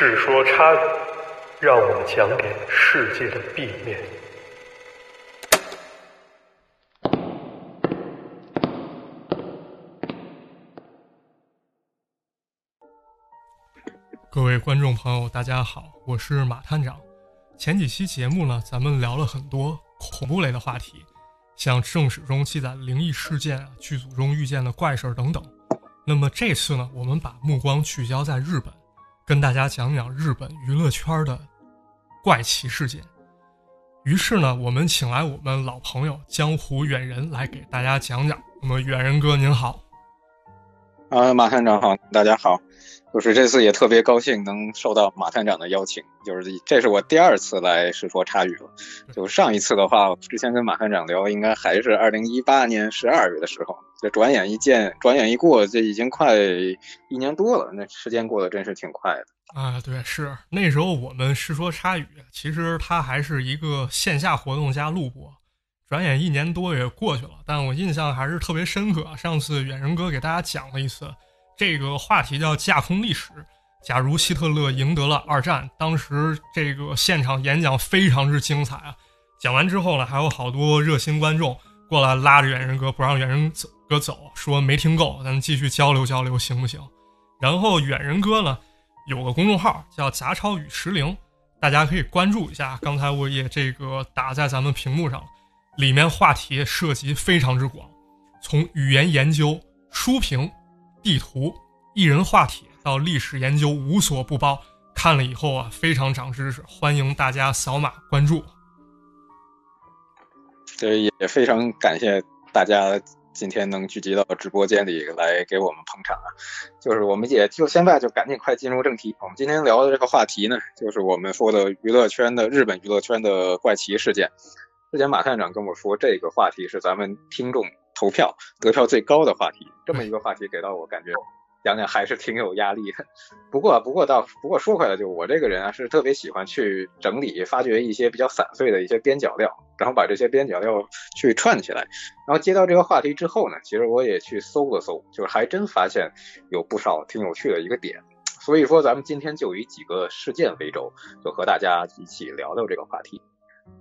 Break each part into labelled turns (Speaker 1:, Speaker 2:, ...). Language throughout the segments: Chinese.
Speaker 1: 世说差语，让我们讲给世界的 B 面。
Speaker 2: 各位观众朋友，大家好，我是马探长。前几期节目呢，咱们聊了很多恐怖类的话题，像正史中记载的灵异事件啊，剧组中遇见的怪事儿等等。那么这次呢，我们把目光聚焦在日本，跟大家讲讲日本娱乐圈的怪奇事件。于是呢，我们请来我们老朋友江湖远人来给大家讲讲。那么远人哥您好，
Speaker 3: 啊，马探长好，大家好。就是这次也特别高兴能受到马探长的邀请，就是这是我第二次来世说插语了。就上一次的话，之前跟马探长聊，应该还是二零一八年十二月的时候。这转眼一见，转眼一过，这已经快一年多了。那时间过得真是挺快的
Speaker 2: 啊！对，是那时候我们是说插语，其实它还是一个线下活动加录播。转眼一年多也过去了，但我印象还是特别深刻。上次远人哥给大家讲了一次。这个话题叫架空历史。假如希特勒赢得了二战，当时这个现场演讲非常之精彩啊！讲完之后呢，还有好多热心观众过来拉着远人哥，不让远人哥走，说没听够，咱继续交流交流，行不行？然后远人哥呢，有个公众号叫杂超与石灵，大家可以关注一下。刚才我也这个打在咱们屏幕上，里面话题涉及非常之广，从语言研究、书评。地图、艺人话题到历史研究无所不包，看了以后啊，非常长知识，欢迎大家扫码关注。
Speaker 3: 对，也非常感谢大家今天能聚集到直播间里来给我们捧场啊！就是我们也就现在就赶紧快进入正题，我们今天聊的这个话题呢，就是我们说的娱乐圈的日本娱乐圈的怪奇事件。之前马探长跟我说，这个话题是咱们听众。投票得票最高的话题，这么一个话题给到我，感觉讲讲还是挺有压力的。不过，不过倒不过说回来，就我这个人啊，是特别喜欢去整理、发掘一些比较散碎的一些边角料，然后把这些边角料去串起来。然后接到这个话题之后呢，其实我也去搜了搜，就是还真发现有不少挺有趣的一个点。所以说，咱们今天就以几个事件为轴，就和大家一起聊聊这个话题。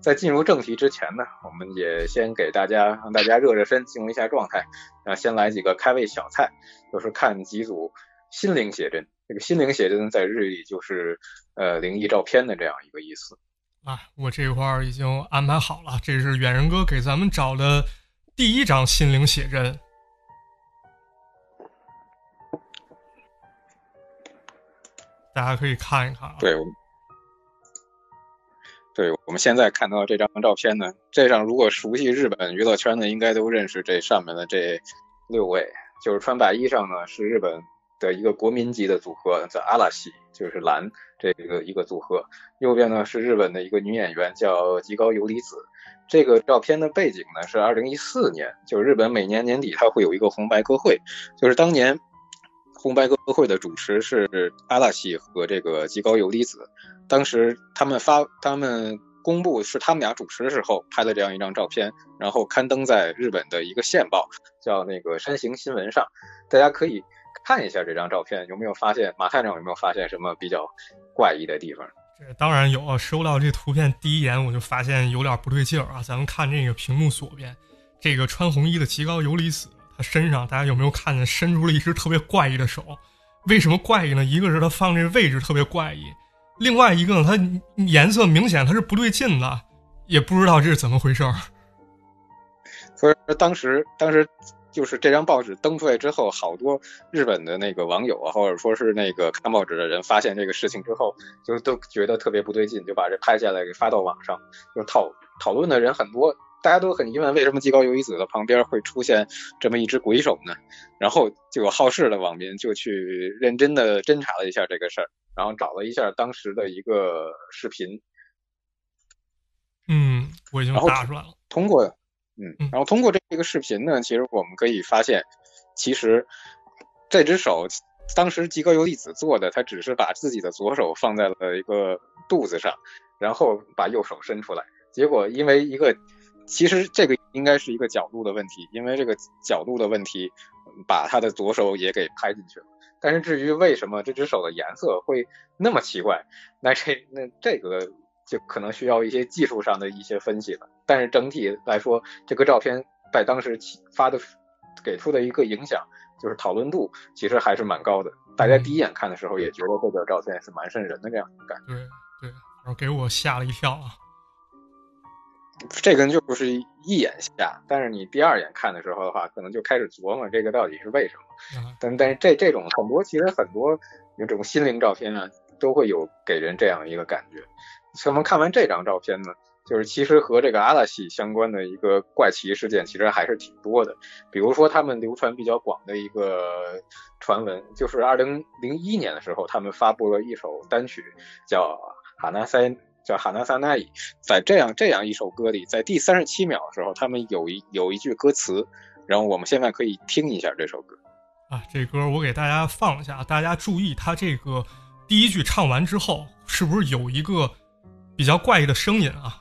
Speaker 3: 在进入正题之前呢，我们也先给大家让大家热热身，进入一下状态。啊，先来几个开胃小菜，就是看几组心灵写真。这个心灵写真在日语就是呃灵异照片的这样一个意思。
Speaker 2: 啊，我这块儿已经安排好了，这是远人哥给咱们找的第一张心灵写真，大家可以看一看啊。
Speaker 3: 对。对，我们现在看到这张照片呢，这张如果熟悉日本娱乐圈的，应该都认识这上面的这六位，就是穿白衣裳呢，是日本的一个国民级的组合，叫阿拉西，就是蓝这个一个组合。右边呢是日本的一个女演员，叫吉高由里子。这个照片的背景呢是二零一四年，就是日本每年年底它会有一个红白歌会，就是当年红白歌会的主持是阿拉西和这个吉高由里子。当时他们发，他们公布是他们俩主持的时候拍的这样一张照片，然后刊登在日本的一个线报，叫那个山形新闻上。大家可以看一下这张照片，有没有发现马探长有没有发现什么比较怪异的地方？
Speaker 2: 这当然有啊！收到这图片第一眼我就发现有点不对劲儿啊！咱们看这个屏幕左边，这个穿红衣的极高游离子，他身上大家有没有看见伸出了一只特别怪异的手？为什么怪异呢？一个是他放这位置特别怪异。另外一个呢，它颜色明显它是不对劲的，也不知道这是怎么回事儿。
Speaker 3: 所以当时，当时就是这张报纸登出来之后，好多日本的那个网友啊，或者说是那个看报纸的人，发现这个事情之后，就都觉得特别不对劲，就把这拍下来给发到网上，就讨讨论的人很多，大家都很疑问，为什么极高游离子的旁边会出现这么一只鬼手呢？然后就有好事的网民就去认真的侦查了一下这个事儿。然后找了一下当时的一个视频，
Speaker 2: 嗯，我已经打出来了。
Speaker 3: 通过，嗯，然后通过这个视频呢，其实我们可以发现，其实这只手当时吉高由里子做的，他只是把自己的左手放在了一个肚子上，然后把右手伸出来。结果因为一个，其实这个应该是一个角度的问题，因为这个角度的问题，把他的左手也给拍进去了。但是至于为什么这只手的颜色会那么奇怪，那这那这个就可能需要一些技术上的一些分析了。但是整体来说，这个照片在当时发的给出的一个影响就是讨论度其实还是蛮高的。大家第一眼看的时候也觉得这个照片是蛮瘆人的这样感觉。
Speaker 2: 对对，然后给我吓了一跳啊。
Speaker 3: 这个就不是一眼下，但是你第二眼看的时候的话，可能就开始琢磨这个到底是为什么。但但是这这种很多其实很多有这种心灵照片啊，都会有给人这样一个感觉。我们看完这张照片呢，就是其实和这个阿拉西相关的一个怪奇事件其实还是挺多的。比如说他们流传比较广的一个传闻，就是二零零一年的时候，他们发布了一首单曲叫《哈纳塞》。叫哈纳萨奈伊，在这样这样一首歌里，在第三十七秒的时候，他们有一有一句歌词，然后我们现在可以听一下这首歌。
Speaker 2: 啊，这歌我给大家放一下，大家注意，它这个第一句唱完之后，是不是有一个比较怪异的声音啊？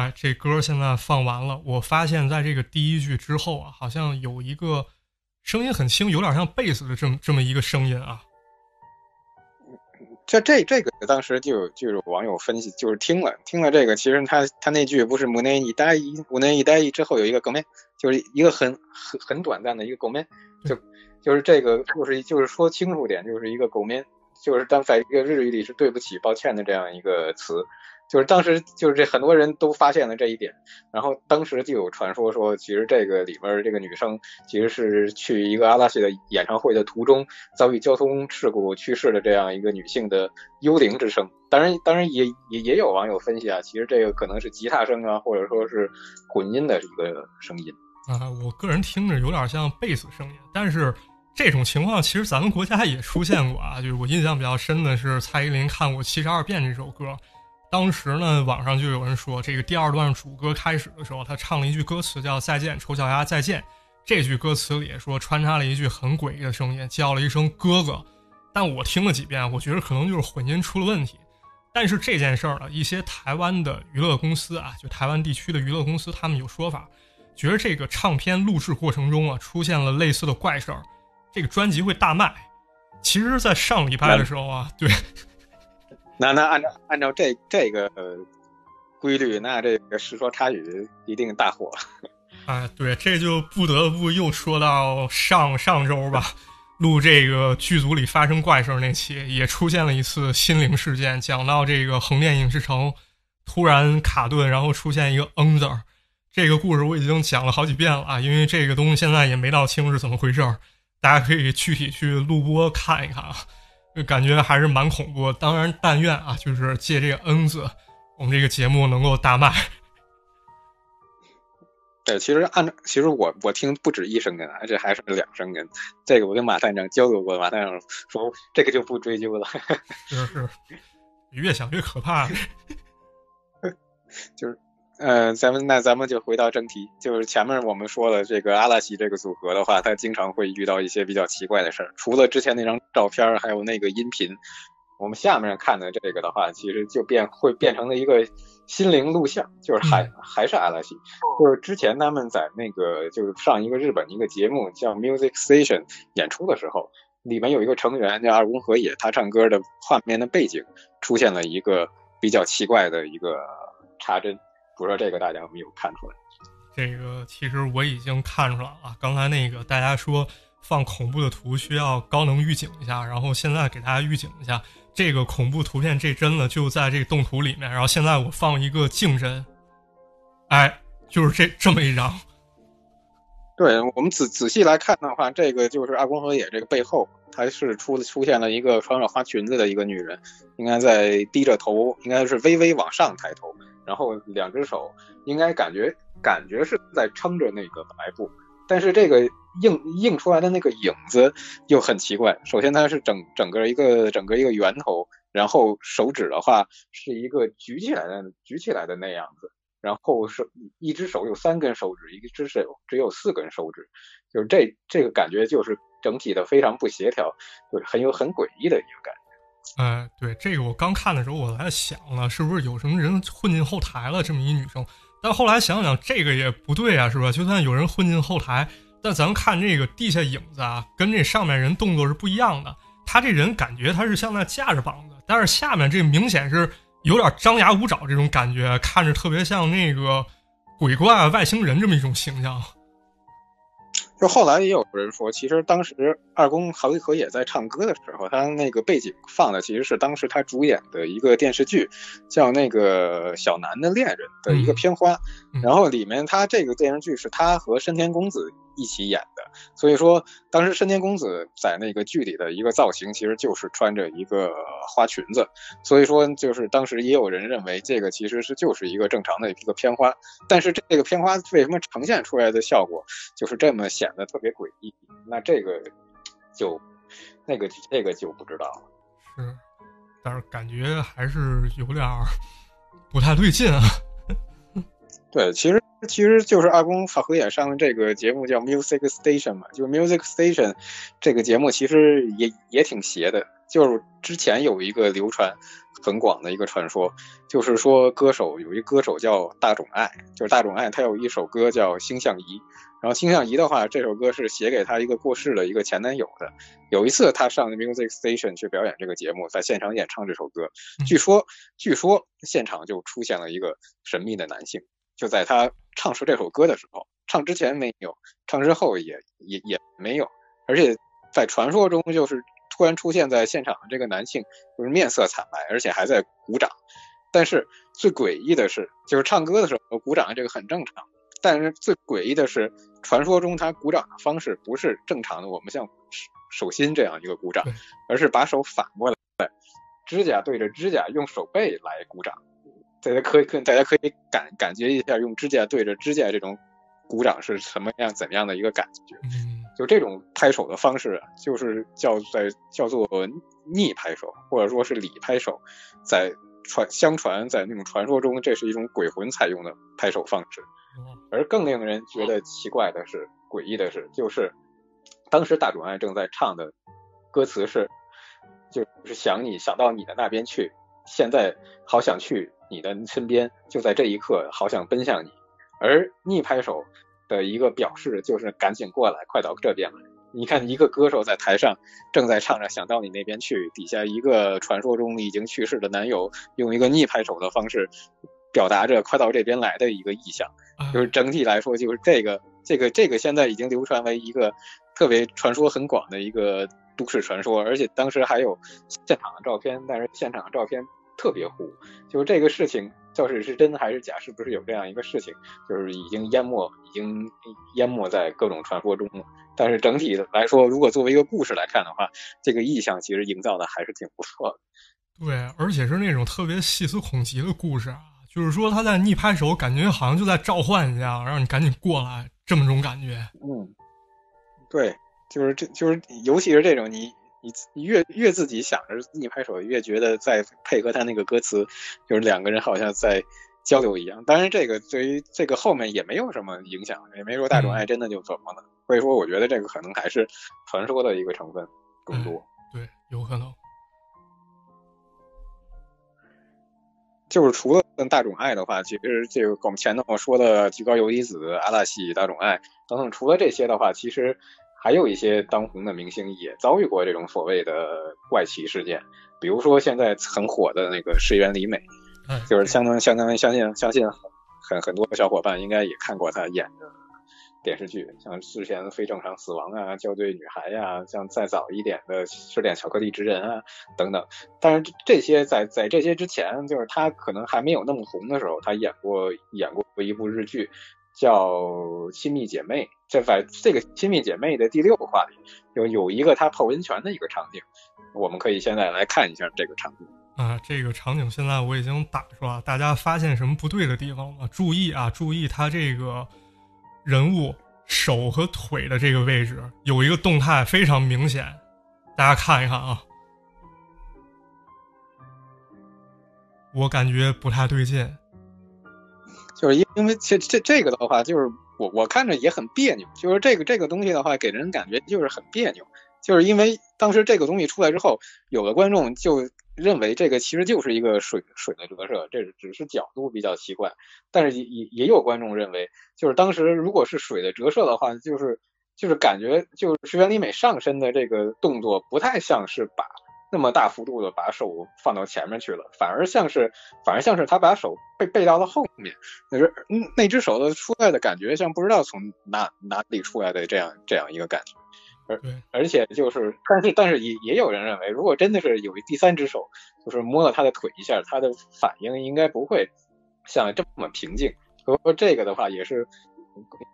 Speaker 2: 哎，这歌现在放完了，我发现在这个第一句之后啊，好像有一个声音很轻，有点像贝斯的这么这么一个声音啊。
Speaker 3: 这这这个当时就有就有网友分析，就是听了听了这个，其实他他那句不是“五年一呆一五年一呆一”之后有一个 “go man”，就是一个很很很短暂的一个 “go man”，就就是这个就是就是说清楚点，就是一个 “go man”，就是当在一个日语里是对不起、抱歉的这样一个词。就是当时就是这很多人都发现了这一点，然后当时就有传说说，其实这个里边这个女生其实是去一个阿拉西的演唱会的途中遭遇交通事故去世的这样一个女性的幽灵之声。当然，当然也也也有网友分析啊，其实这个可能是吉他声啊，或者说是混音的一个声音
Speaker 2: 啊。我个人听着有点像贝斯声音，但是这种情况其实咱们国家也出现过啊。就是我印象比较深的是蔡依林看过《七十二变》这首歌。当时呢，网上就有人说，这个第二段主歌开始的时候，他唱了一句歌词叫“再见，丑小鸭，再见”。这句歌词里说穿插了一句很诡异的声音，叫了一声“哥哥”。但我听了几遍，我觉得可能就是混音出了问题。但是这件事儿呢，一些台湾的娱乐公司啊，就台湾地区的娱乐公司，他们有说法，觉得这个唱片录制过程中啊，出现了类似的怪事儿，这个专辑会大卖。其实，在上礼拜的时候啊，对。
Speaker 3: 那那按照按照这这个规律，那这个世说插语一定大火。
Speaker 2: 啊，对，这就不得不又说到上上周吧，录这个剧组里发生怪事那期，也出现了一次心灵事件，讲到这个横店影视城突然卡顿，然后出现一个嗯字儿。这个故事我已经讲了好几遍了啊，因为这个东西现在也没闹清是怎么回事儿，大家可以具体去录播看一看啊。就感觉还是蛮恐怖，当然但愿啊，就是借这个恩字，我们这个节目能够大卖。
Speaker 3: 对，其实按照，其实我我听不止一声根，而且还是两声根。这个我跟马探长交流过，马探长说这个就不追究了。
Speaker 2: 是是，越想越可怕。
Speaker 3: 就是。嗯，咱们那咱们就回到正题，就是前面我们说了这个阿拉西这个组合的话，他经常会遇到一些比较奇怪的事儿。除了之前那张照片，还有那个音频，我们下面看的这个的话，其实就变会变成了一个心灵录像，就是还还是阿拉西，就是之前他们在那个就是上一个日本一个节目叫 Music Station 演出的时候，里面有一个成员叫二宫和也，他唱歌的画面的背景出现了一个比较奇怪的一个插针。不知道这个大家有没有看出来？
Speaker 2: 这个其实我已经看出来了。刚才那个大家说放恐怖的图需要高能预警一下，然后现在给大家预警一下，这个恐怖图片这帧呢就在这个动图里面。然后现在我放一个静帧，哎，就是这这么一张。
Speaker 3: 对我们仔仔细来看的话，这个就是阿公和野这个背后，他是出出现了一个穿着花裙子的一个女人，应该在低着头，应该是微微往上抬头。然后两只手应该感觉感觉是在撑着那个白布，但是这个映映出来的那个影子又很奇怪。首先它是整整个一个整个一个圆头，然后手指的话是一个举起来的举起来的那样子，然后是一只手有三根手指，一只手只有四根手指，就是这这个感觉就是整体的非常不协调，就是很有很诡异的一个感觉。
Speaker 2: 哎，对，这个我刚看的时候我在想了，是不是有什么人混进后台了？这么一女生，但后来想想这个也不对啊，是吧？就算有人混进后台，但咱看这个地下影子啊，跟这上面人动作是不一样的。他这人感觉他是像那架着膀子，但是下面这明显是有点张牙舞爪这种感觉，看着特别像那个鬼怪、外星人这么一种形象。
Speaker 3: 就后来也有人说，其实当时二宫和和也在唱歌的时候，他那个背景放的其实是当时他主演的一个电视剧，叫那个《小南的恋人》的一个片花，然后里面他这个电视剧是他和深田恭子。一起演的，所以说当时深田恭子在那个剧里的一个造型，其实就是穿着一个花裙子，所以说就是当时也有人认为这个其实是就是一个正常的一个片花，但是这个片花为什么呈现出来的效果就是这么显得特别诡异？那这个就那个这个就不知道了。
Speaker 2: 是，但是感觉还是有点不太对劲啊。
Speaker 3: 对，其实。其实就是二宫和也上的这个节目叫 Music Station 嘛，就是 Music Station 这个节目其实也也挺邪的。就是之前有一个流传很广的一个传说，就是说歌手有一歌手叫大冢爱，就是大冢爱他有一首歌叫《星象仪》，然后《星象仪》的话，这首歌是写给他一个过世的一个前男友的。有一次他上 Music Station 去表演这个节目，在现场演唱这首歌，据说据说现场就出现了一个神秘的男性。就在他唱出这首歌的时候，唱之前没有，唱之后也也也没有，而且在传说中，就是突然出现在现场的这个男性，就是面色惨白，而且还在鼓掌。但是最诡异的是，就是唱歌的时候鼓掌这个很正常，但是最诡异的是，传说中他鼓掌的方式不是正常的，我们像手心这样一个鼓掌，而是把手反过来，指甲对着指甲，用手背来鼓掌。大家可以可，大家可以感感觉一下，用指甲对着指甲这种鼓掌是什么样、怎么样的一个感觉？就这种拍手的方式，就是叫在叫做逆拍手，或者说是里拍手，在传相传在那种传说中，这是一种鬼魂采用的拍手方式。而更令人觉得奇怪的是、诡异的是，就是当时大冢爱正在唱的歌词是，就是想你想到你的那边去，现在好想去。你的身边就在这一刻，好想奔向你，而逆拍手的一个表示就是赶紧过来，快到这边来。你看，一个歌手在台上正在唱着“想到你那边去”，底下一个传说中已经去世的男友用一个逆拍手的方式表达着“快到这边来”的一个意向。就是整体来说，就是这个这个这个现在已经流传为一个特别传说很广的一个都市传说，而且当时还有现场的照片，但是现场的照片。特别糊，就是这个事情，到底是真还是假？是不是有这样一个事情？就是已经淹没，已经淹没在各种传说中了。但是整体来说，如果作为一个故事来看的话，这个意象其实营造的还是挺不错的。
Speaker 2: 对，而且是那种特别细思恐极的故事啊，就是说他在逆拍手，感觉好像就在召唤一样，让你赶紧过来，这么种感觉。
Speaker 3: 嗯，对，就是这就是尤其是这种你。你你越越自己想着一拍手，越觉得在配合他那个歌词，就是两个人好像在交流一样。当然，这个对于这个后面也没有什么影响，也没说大众爱真的就怎么了。所以说，我觉得这个可能还是传说的一个成分更多。
Speaker 2: 对，有可能。
Speaker 3: 就是除了大众爱的话，其实这个我们前头说的极高游离子、阿拉西、大众爱等等，除了这些的话，其实。还有一些当红的明星也遭遇过这种所谓的怪奇事件，比如说现在很火的那个石原里美，就是相当相当相信相信很很多小伙伴应该也看过他演的电视剧，像之前非正常死亡啊、校对女孩呀，像再早一点的失恋巧克力之人啊等等。但是这些在在这些之前，就是他可能还没有那么红的时候，他演过演过一部日剧。叫《亲密姐妹》，这在这个《亲密姐妹》的第六话里，有有一个她泡温泉的一个场景，我们可以现在来看一下这个场景。
Speaker 2: 啊，这个场景现在我已经打出来，大家发现什么不对的地方吗？注意啊，注意，他这个人物手和腿的这个位置有一个动态非常明显，大家看一看啊，我感觉不太对劲。
Speaker 3: 就是因因为这这这个的话，就是我我看着也很别扭。就是这个这个东西的话，给人感觉就是很别扭。就是因为当时这个东西出来之后，有的观众就认为这个其实就是一个水水的折射，这只是角度比较奇怪。但是也也也有观众认为，就是当时如果是水的折射的话，就是就是感觉就是石原里美上身的这个动作不太像是把那么大幅度的把手放到前面去了，反而像是反而像是他把手背背到了后面，就是那只手的出来的感觉像不知道从哪哪里出来的这样这样一个感觉。而而且就是，但是但是也也有人认为，如果真的是有一第三只手，就是摸了他的腿一下，他的反应应该不会像这么平静。所以说这个的话也是，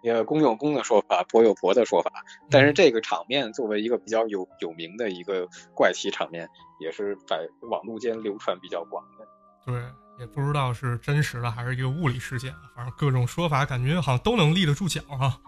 Speaker 3: 呃，公有公的说法，婆有婆的说法。但是这个场面作为一个比较有有名的一个怪奇场面，也是在网络间流传比较广的。
Speaker 2: 对，也不知道是真实的还是一个物理事件，反正各种说法感觉好像都能立得住脚哈。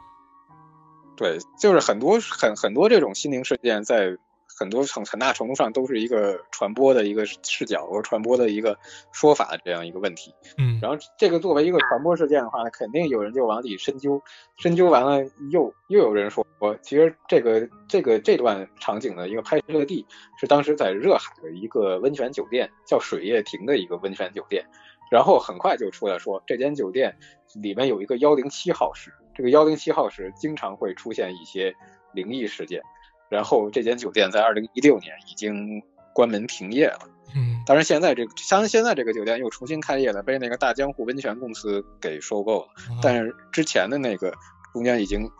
Speaker 3: 对，就是很多很很多这种心灵事件，在很多很很大程度上都是一个传播的一个视角和传播的一个说法这样一个问题。
Speaker 2: 嗯，
Speaker 3: 然后这个作为一个传播事件的话，肯定有人就往里深究，深究完了又又有人说，我其实这个这个这段场景的一个拍摄地是当时在热海的一个温泉酒店，叫水叶亭的一个温泉酒店。然后很快就出来说，这间酒店里面有一个幺零七号室。这个幺零七号室经常会出现一些灵异事件，然后这间酒店在二零一六年已经关门停业了。
Speaker 2: 嗯，
Speaker 3: 当然现在这个，像现在这个酒店又重新开业了，被那个大江户温泉公司给收购了。但是之前的那个中间已经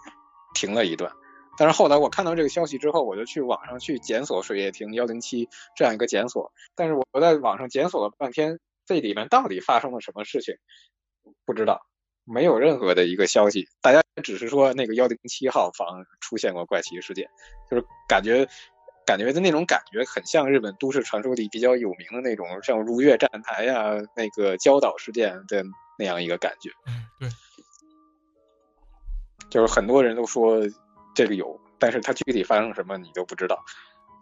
Speaker 3: 停了一段。但是后来我看到这个消息之后，我就去网上去检索水叶亭幺零七这样一个检索，但是我在网上检索了半天，这里面到底发生了什么事情，不知道。没有任何的一个消息，大家只是说那个幺零七号房出现过怪奇事件，就是感觉感觉的那种感觉很像日本都市传说里比较有名的那种，像如月站台呀、那个焦岛事件的那样一个感觉。
Speaker 2: 嗯，对，
Speaker 3: 就是很多人都说这个有，但是它具体发生什么你都不知道，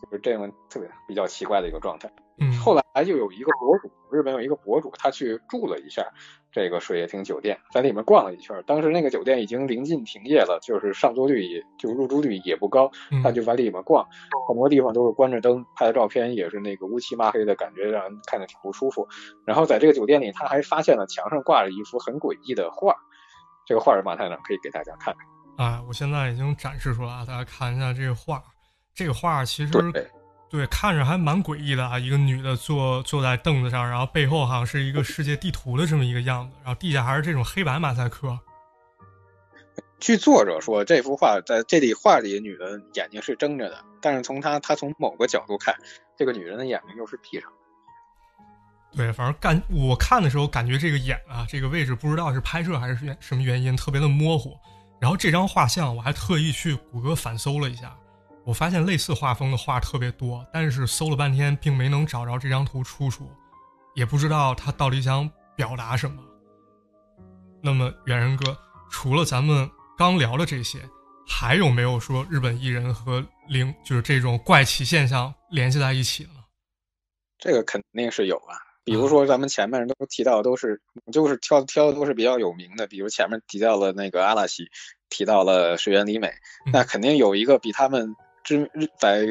Speaker 3: 就是这样特别比较奇怪的一个状态。
Speaker 2: 嗯，
Speaker 3: 后来就有一个博主，日本有一个博主，他去住了一下。这个水叶亭酒店，在里面逛了一圈，当时那个酒店已经临近停业了，就是上座率也就入住率也不高，他就在里面逛，很多地方都是关着灯，拍的照片也是那个乌漆抹黑的感觉，让人看着挺不舒服。然后在这个酒店里，他还发现了墙上挂着一幅很诡异的画，这个画是马太长可以给大家看看。
Speaker 2: 啊，我现在已经展示出来了，大家看一下这个画，这个画其实。对，看着还蛮诡异的啊！一个女的坐坐在凳子上，然后背后好像是一个世界地图的这么一个样子，然后地下还是这种黑白马赛克。
Speaker 3: 据作者说，这幅画在这里画里女的眼睛是睁着的，但是从她她从某个角度看，这个女人的眼睛又是闭上的。
Speaker 2: 对，反正感我看的时候感觉这个眼啊，这个位置不知道是拍摄还是什么原因，特别的模糊。然后这张画像我还特意去谷歌反搜了一下。我发现类似画风的画特别多，但是搜了半天并没能找着这张图出处，也不知道他到底想表达什么。那么远人哥，除了咱们刚聊的这些，还有没有说日本艺人和灵就是这种怪奇现象联系在一起呢？
Speaker 3: 这个肯定是有啊，比如说咱们前面都提到都是就是挑挑的都是比较有名的，比如前面提到了那个阿拉西，提到了水原里美，那肯定有一个比他们。知日在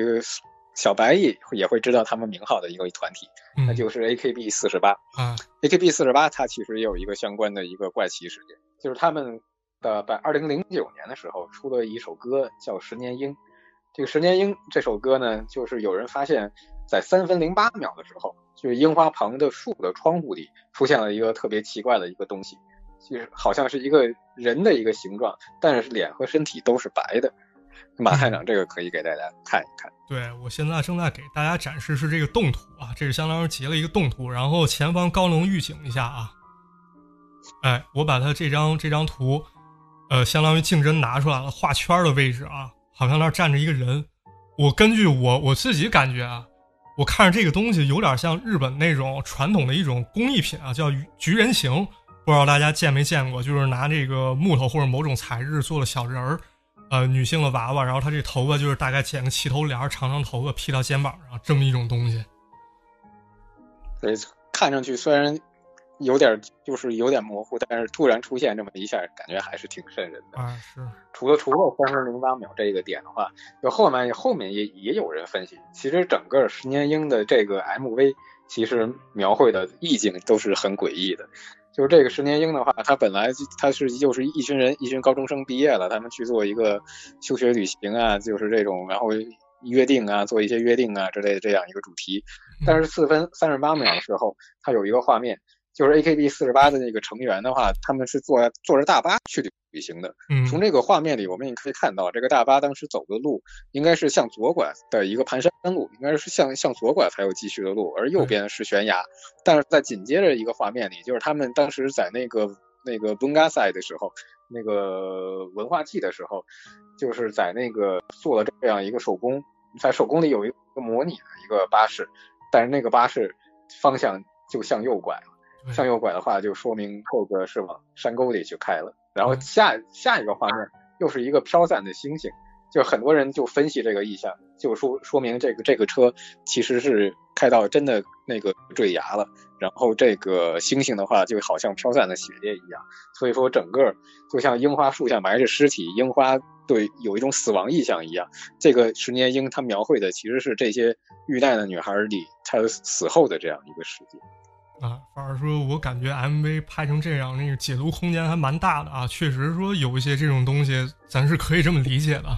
Speaker 3: 小白也也会知道他们名号的一个团体，那就是 A K B 四十八。
Speaker 2: 嗯
Speaker 3: ，A K B 四十八，它其实也有一个相关的一个怪奇事件，就是他们的在二零零九年的时候出了一首歌叫《十年鹰》。这个《十年鹰》这首歌呢，就是有人发现，在三分零八秒的时候，就是樱花旁的树的窗户里出现了一个特别奇怪的一个东西，就是好像是一个人的一个形状，但是脸和身体都是白的。马探长，这个可以给大家看一看。
Speaker 2: 对我现在正在给大家展示是这个动图啊，这是相当于截了一个动图，然后前方高能预警一下啊。哎，我把它这张这张图，呃，相当于竞争拿出来了，画圈的位置啊，好像那儿站着一个人。我根据我我自己感觉啊，我看着这个东西有点像日本那种传统的一种工艺品啊，叫菊人形，不知道大家见没见过，就是拿这个木头或者某种材质做了小人儿。呃，女性的娃娃，然后她这头发就是大概剪个齐头帘，长长头发披到肩膀上，这么一种东西。
Speaker 3: 对，看上去虽然有点就是有点模糊，但是突然出现这么一下，感觉还是挺瘆人的。
Speaker 2: 啊，是。
Speaker 3: 除了除了三分零八秒这个点的话，就后面后面也也有人分析，其实整个十年英的这个 MV，其实描绘的意境都是很诡异的。就是这个十年鹰的话，他本来他是就是一群人，一群高中生毕业了，他们去做一个休学旅行啊，就是这种，然后约定啊，做一些约定啊之类的这样一个主题。但是四分三十八秒的时候，他有一个画面。就是 AKB 四十八的那个成员的话，他们是坐坐着大巴去旅行的。
Speaker 2: 嗯，
Speaker 3: 从这个画面里，我们也可以看到，这个大巴当时走的路应该是向左拐的一个盘山路，应该是向向左拐才有继续的路，而右边是悬崖。但是在紧接着一个画面里，就是他们当时在那个那个 Bungasai 的时候，那个文化季的时候，就是在那个做了这样一个手工，在手工里有一个模拟的一个巴士，但是那个巴士方向就向右拐了。向右拐的话，就说明这个是往山沟里去开了。然后下下一个画面又是一个飘散的星星，就很多人就分析这个意象，就说说明这个这个车其实是开到真的那个坠崖了。然后这个星星的话，就好像飘散的血液一样，所以说整个就像樱花树下埋着尸体，樱花对有一种死亡意象一样。这个十年樱它描绘的其实是这些遇难的女孩里她死后的这样一个世界。
Speaker 2: 啊，反而说，我感觉 MV 拍成这样，那个解读空间还蛮大的啊。确实说有一些这种东西，咱是可以这么理解的。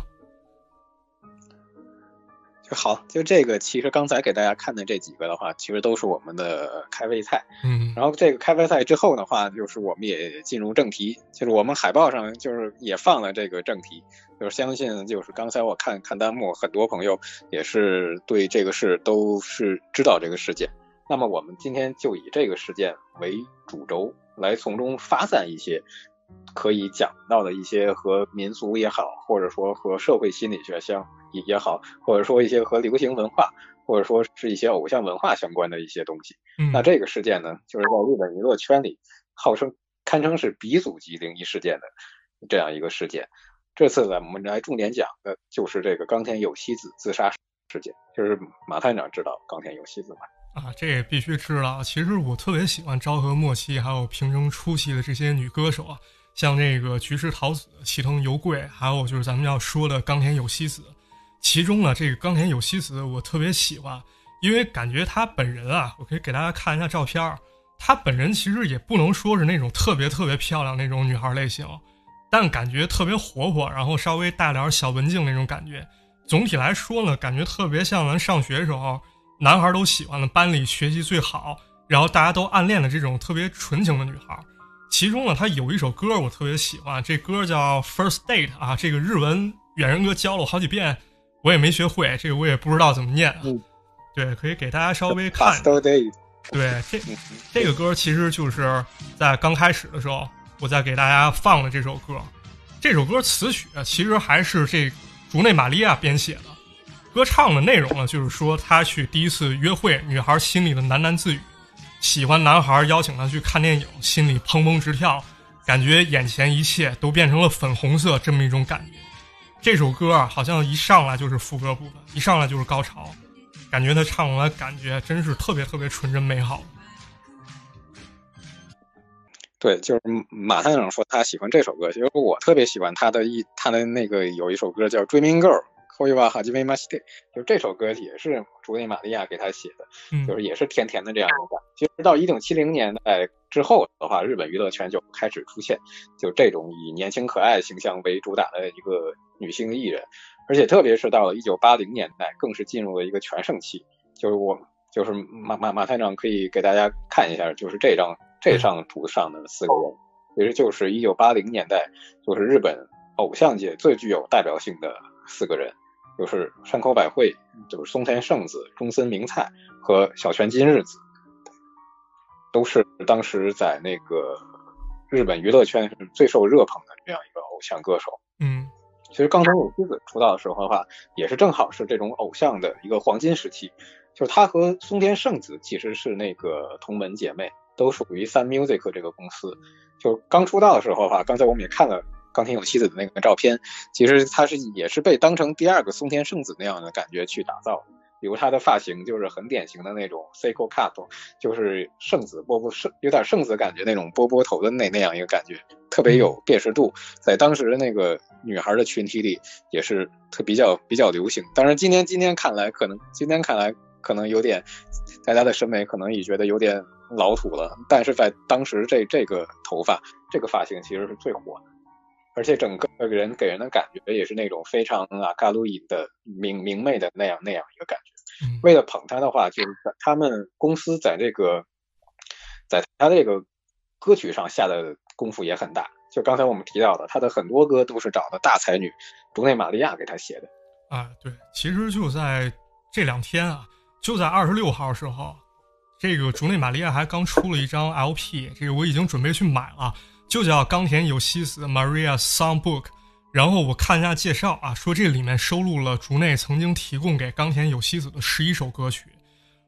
Speaker 3: 就好，就这个，其实刚才给大家看的这几个的话，其实都是我们的开胃菜。
Speaker 2: 嗯。
Speaker 3: 然后这个开胃菜之后的话，就是我们也进入正题，就是我们海报上就是也放了这个正题，就是相信就是刚才我看看弹幕，很多朋友也是对这个事都是知道这个事件。那么我们今天就以这个事件为主轴，来从中发散一些可以讲到的一些和民俗也好，或者说和社会心理学相也也好，或者说一些和流行文化，或者说是一些偶像文化相关的一些东西。那这个事件呢，就是在日本娱乐圈里号称堪称是鼻祖级灵异事件的这样一个事件。这次呢，我们来重点讲的就是这个冈田有希子自杀事件。就是马探长知道冈田有希子吗？
Speaker 2: 啊，这也必须知道。其实我特别喜欢昭和末期还有平成初期的这些女歌手啊，像这个菊池桃子、齐藤由贵，还有就是咱们要说的冈田有希子。其中呢，这个冈田有希子我特别喜欢，因为感觉她本人啊，我可以给大家看一下照片儿。她本人其实也不能说是那种特别特别漂亮那种女孩类型，但感觉特别活泼，然后稍微带点小文静那种感觉。总体来说呢，感觉特别像咱上学时候。男孩都喜欢的班里学习最好，然后大家都暗恋的这种特别纯情的女孩。其中呢，他有一首歌我特别喜欢，这歌叫《First Date》啊。这个日文远人哥教了我好几遍，我也没学会，这个我也不知道怎么念。
Speaker 3: 嗯，
Speaker 2: 对，可以给大家稍微看。
Speaker 3: First Date。
Speaker 2: 对，这这个歌其实就是在刚开始的时候，我在给大家放的这首歌。这首歌词曲其实还是这竹内玛利亚编写的。歌唱的内容呢，就是说他去第一次约会，女孩心里的喃喃自语，喜欢男孩邀请他去看电影，心里砰砰直跳，感觉眼前一切都变成了粉红色，这么一种感觉。这首歌啊，好像一上来就是副歌部分，一上来就是高潮，感觉他唱出来感觉真是特别特别纯真美好。
Speaker 3: 对，就是马探长说他喜欢这首歌，其实我特别喜欢他的一他的那个有一首歌叫《Dreaming Girl》。后一把哈基梅马西特，就这首歌也是竹内玛利亚给他写的，就是也是甜甜的这样一个。其实到一九七零年代之后的话，日本娱乐圈就开始出现就这种以年轻可爱形象为主打的一个女性艺人，而且特别是到了一九八零年代，更是进入了一个全盛期。就是我就是马马马探长可以给大家看一下，就是这张这张图上的四个人，其实就是一九八零年代就是日本偶像界最具有代表性的四个人。就是山口百惠，就是松田圣子、中森明菜和小泉今日子，都是当时在那个日本娱乐圈是最受热捧的这样一个偶像歌手。
Speaker 2: 嗯，
Speaker 3: 其实冈田有希子出道的时候的话，也是正好是这种偶像的一个黄金时期。就是他和松田圣子其实是那个同门姐妹，都属于 Sun Music 这个公司。就刚出道的时候的话，刚才我们也看了。冈田有希子的那个照片，其实他是也是被当成第二个松田圣子那样的感觉去打造，比如他的发型就是很典型的那种 Seiko cut，就是圣子波波圣有点圣子感觉那种波波头的那那样一个感觉，特别有辨识度，在当时的那个女孩的群体里也是特比较比较流行。当然今天今天看来可能今天看来可能有点大家的审美可能也觉得有点老土了，但是在当时这这个头发这个发型其实是最火的。而且整个人给人的感觉也是那种非常啊，卡路伊的明明媚的那样那样一个感觉。为了捧他的话，就是他们公司在这个，在他这个歌曲上下的功夫也很大。就刚才我们提到的，他的很多歌都是找的大才女竹内玛利亚给他写的。
Speaker 2: 啊，对，其实就在这两天啊，就在二十六号时候，这个竹内玛利亚还刚出了一张 LP，这个我已经准备去买了。就叫冈田有希子 Maria Songbook，然后我看一下介绍啊，说这里面收录了竹内曾经提供给冈田有希子的十一首歌曲，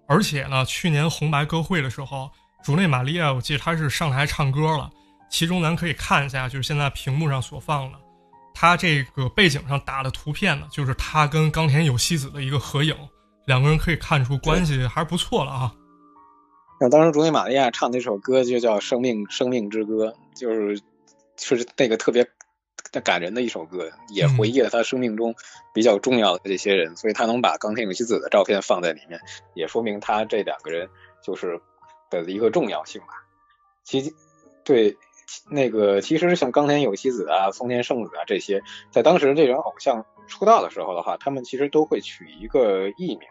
Speaker 2: 而且呢，去年红白歌会的时候，竹内玛利亚我记得她是上台唱歌了，其中咱可以看一下，就是现在屏幕上所放的，她这个背景上打的图片呢，就是她跟冈田有希子的一个合影，两个人可以看出关系还是不错了啊。
Speaker 3: 那当时竹内玛利亚唱那首歌就叫《生命生命之歌》，就是是那个特别感人的一首歌，也回忆了他生命中比较重要的这些人，所以他能把冈田有希子的照片放在里面，也说明他这两个人就是的一个重要性吧。其对那个其实像冈田有希子啊、松田圣子啊这些，在当时这种偶像出道的时候的话，他们其实都会取一个艺名。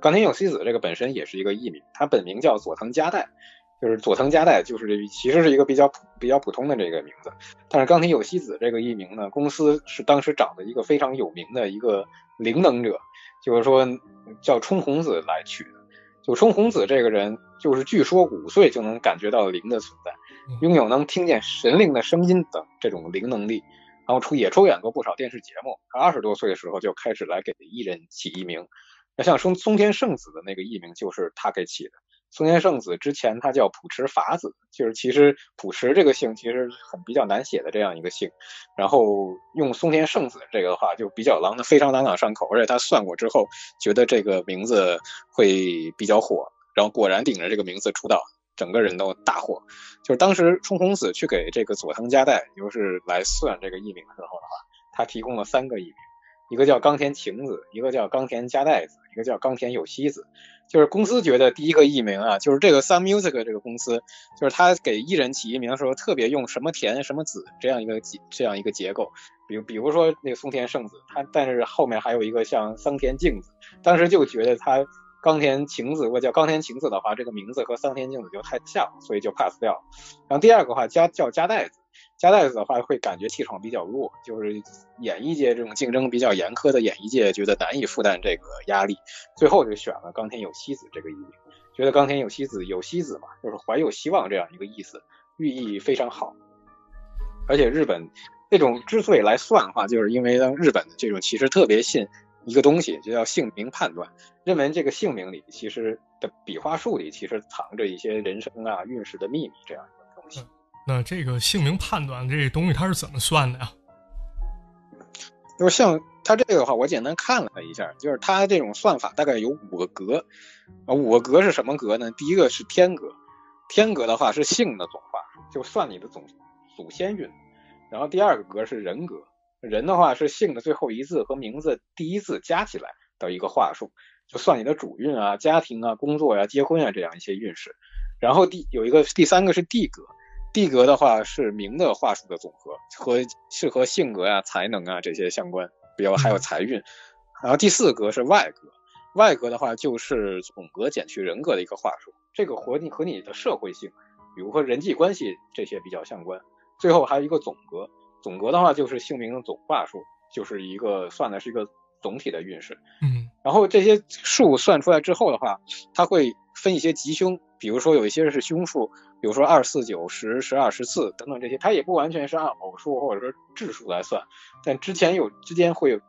Speaker 3: 冈田有希子这个本身也是一个艺名，他本名叫佐藤佳代，就是佐藤佳代，就是这其实是一个比较普比较普通的这个名字。但是冈田有希子这个艺名呢，公司是当时找的一个非常有名的一个灵能者，就是说叫冲红子来取的。就冲红子这个人，就是据说五岁就能感觉到灵的存在，拥有能听见神灵的声音等这种灵能力，然后出也出演过不少电视节目。他二十多岁的时候就开始来给艺人起艺名。那像松松田圣子的那个艺名就是他给起的。松田圣子之前他叫朴持法子，就是其实朴持这个姓其实很比较难写的这样一个姓。然后用松田圣子这个的话就比较朗的非常朗朗上口，而且他算过之后觉得这个名字会比较火，然后果然顶着这个名字出道，整个人都大火。就是当时冲红子去给这个佐藤佳代就是来算这个艺名的时候的话，他提供了三个艺名。一个叫冈田晴子，一个叫冈田加代子，一个叫冈田有希子。就是公司觉得第一个艺名啊，就是这个 Sun Music 这个公司，就是他给艺人起艺名的时候，特别用什么田什么子这样一个结这样一个结构。比比如说那个松田圣子，他但是后面还有一个像桑田静子，当时就觉得他冈田晴子，如果叫冈田晴子的话，这个名字和桑田静子就太像，所以就 pass 掉。然后第二个话加叫加代子。加代子的话会感觉气场比较弱，就是演艺界这种竞争比较严苛的演艺界觉得难以负担这个压力，最后就选了冈田有希子这个艺名，觉得冈田有希子有希子嘛，就是怀有希望这样一个意思，寓意非常好。而且日本这种之所以来算的话，就是因为日本的这种其实特别信一个东西，就叫姓名判断，认为这个姓名里其实的笔画数里其实藏着一些人生啊运势的秘密这样一个东西。
Speaker 2: 那这个姓名判断这东西它是怎么算的呀？
Speaker 3: 就是像它这个的话，我简单看了一下，就是它这种算法大概有五个格，啊，五个格是什么格呢？第一个是天格，天格的话是姓的总话数，就算你的总祖先运。然后第二个格是人格，人的话是姓的最后一字和名字第一字加起来的一个话数，就算你的主运啊、家庭啊、工作呀、结婚啊这样一些运势。然后第有一个第三个是地格。地格的话是名的话术的总和，和是和性格啊、才能啊这些相关，比如还有财运。然后第四格是外格，外格的话就是总格减去人格的一个话术，这个和你和你的社会性，比如和人际关系这些比较相关。最后还有一个总格，总格的话就是姓名的总话术，就是一个算的是一个总体的运势。
Speaker 2: 嗯，
Speaker 3: 然后这些数算出来之后的话，它会分一些吉凶。比如说有一些是凶数，比如说二四九十十二十四等等这些，它也不完全是按偶数或者说质数来算，但之前有之间会有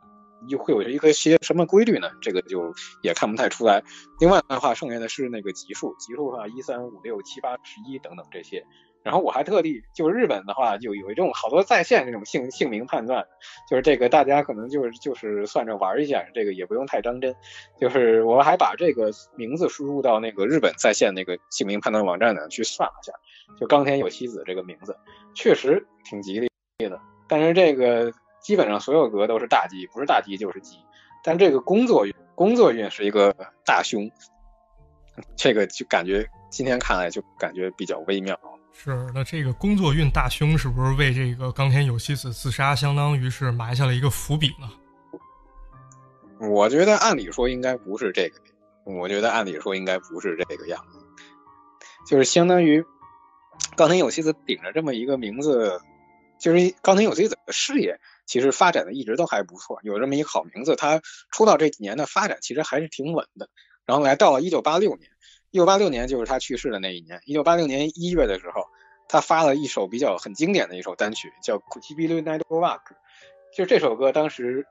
Speaker 3: 又会有一个些什么规律呢？这个就也看不太出来。另外的话，剩下的是那个级数，级数的话一三五六七八十一等等这些，然后我还特地就是日本的话，就有一种好多在线这种姓姓名判断，就是这个大家可能就是就是算着玩一下，这个也不用太当真。就是我还把这个名字输入到那个日本在线那个姓名判断网站呢去算了下，就冈田有希子这个名字确实挺吉利的，但是这个基本上所有格都是大吉，不是大吉就是吉。但这个工作运工作运是一个大凶，这个就感觉今天看来就感觉比较微妙。
Speaker 2: 是，那这个工作运大凶是不是为这个冈田有希子自杀，相当于是埋下了一个伏笔呢？
Speaker 3: 我觉得按理说应该不是这个，我觉得按理说应该不是这个样子，就是相当于冈田有希子顶着这么一个名字，就是冈田有希子的事业其实发展的一直都还不错，有这么一个好名字，他出道这几年的发展其实还是挺稳的，然后来到了一九八六年。一九八六年就是他去世的那一年。一九八六年一月的时候，他发了一首比较很经典的一首单曲，叫《Kuchibiru Night Walk》。就这首歌，当时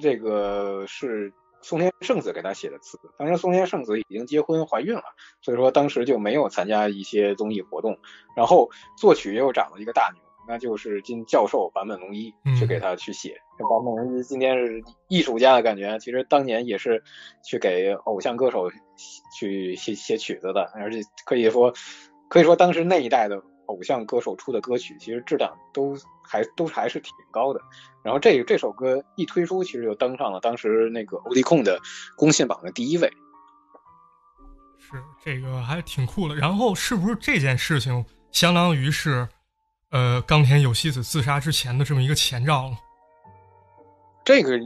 Speaker 3: 这个是松田圣子给他写的词。当时松田圣子已经结婚怀孕了，所以说当时就没有参加一些综艺活动。然后作曲又找了一个大牛。那就是进教授坂本龙一去给他去写，坂本龙一今天是艺术家的感觉，其实当年也是去给偶像歌手去写写曲子的，而且可以说可以说当时那一代的偶像歌手出的歌曲，其实质量都还都还是挺高的。然后这这首歌一推出，其实就登上了当时那个欧弟控的公信榜的第一位。
Speaker 2: 是这个还挺酷的。然后是不是这件事情相当于是？呃，冈田有希子自杀之前的这么一个前兆了，
Speaker 3: 这个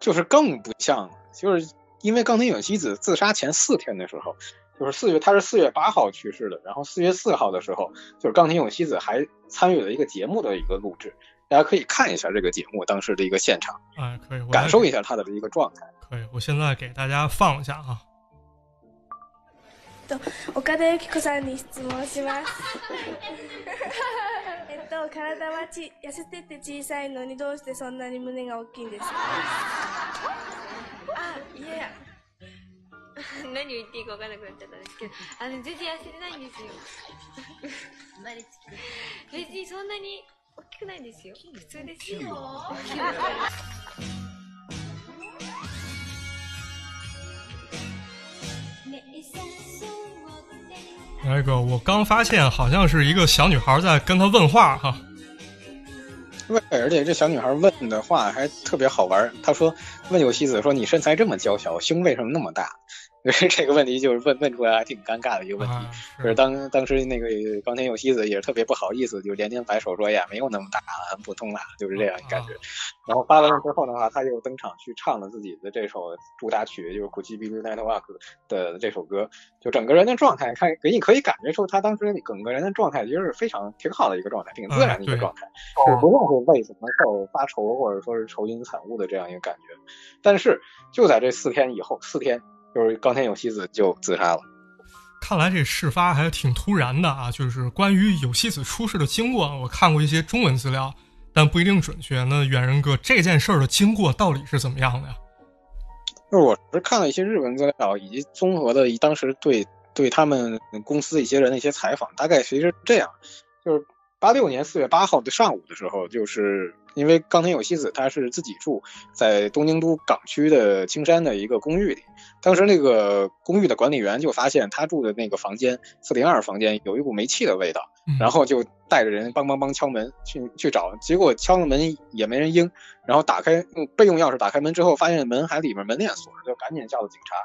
Speaker 3: 就是更不像了，就是因为冈田有希子自杀前四天的时候，就是四月，他是四月八号去世的，然后四月四号的时候，就是冈田有希子还参与了一个节目的一个录制，大家可以看一下这个节目当时的一个现场，
Speaker 2: 哎，可以
Speaker 3: 感受一下他的一个状态，
Speaker 2: 可以，我现在给大家放一下啊。
Speaker 4: と岡田由紀子さんに質問します。えっと体はち痩せてて小さいのにどうしてそんなに胸が大きいんですか？
Speaker 5: あいや。何を言っていいか分からなくなっちゃったんですけど。あの全然痩せてないんですよ。別にそんなに大きくないんですよ。普通ですよ
Speaker 2: 那个，我刚发现好像是一个小女孩在跟他问话哈。
Speaker 3: 问，而且这小女孩问的话还特别好玩。她说：“问有希子说，你身材这么娇小，胸为什么那么大？” 这个问题就是问问出来还挺尴尬的一个问题，就是当当时那个冈田有希子也是特别不好意思，就连连摆手说呀，没有那么大，很普通啦，就是这样感觉。然后发完了之后的话，他又登场去唱了自己的这首主打曲，就是《古奇比鲁奈特瓦克》的这首歌，就整个人的状态，看给你可以感觉出他当时整个人的状态其实是非常挺好的一个状态，挺自然的一个状态，不用是为什么事儿发愁或者说是愁云惨雾的这样一个感觉。但是就在这四天以后，四天。就是冈田有希子就自杀了，
Speaker 2: 看来这事发还挺突然的啊！就是关于有希子出事的经过，我看过一些中文资料，但不一定准确。那远人哥，这件事儿的经过到底是怎么样的呀？
Speaker 3: 就是我是看了一些日文资料，以及综合的当时对对他们公司一些人的一些采访，大概其实这样，就是八六年四月八号的上午的时候，就是。因为冈田有希子她是自己住在东京都港区的青山的一个公寓里，当时那个公寓的管理员就发现她住的那个房间四零二房间有一股煤气的味道，然后就带着人梆梆梆敲门去去找，结果敲了门也没人应，然后打开用备用钥匙打开门之后，发现门还里面门链锁着，就赶紧叫了警察。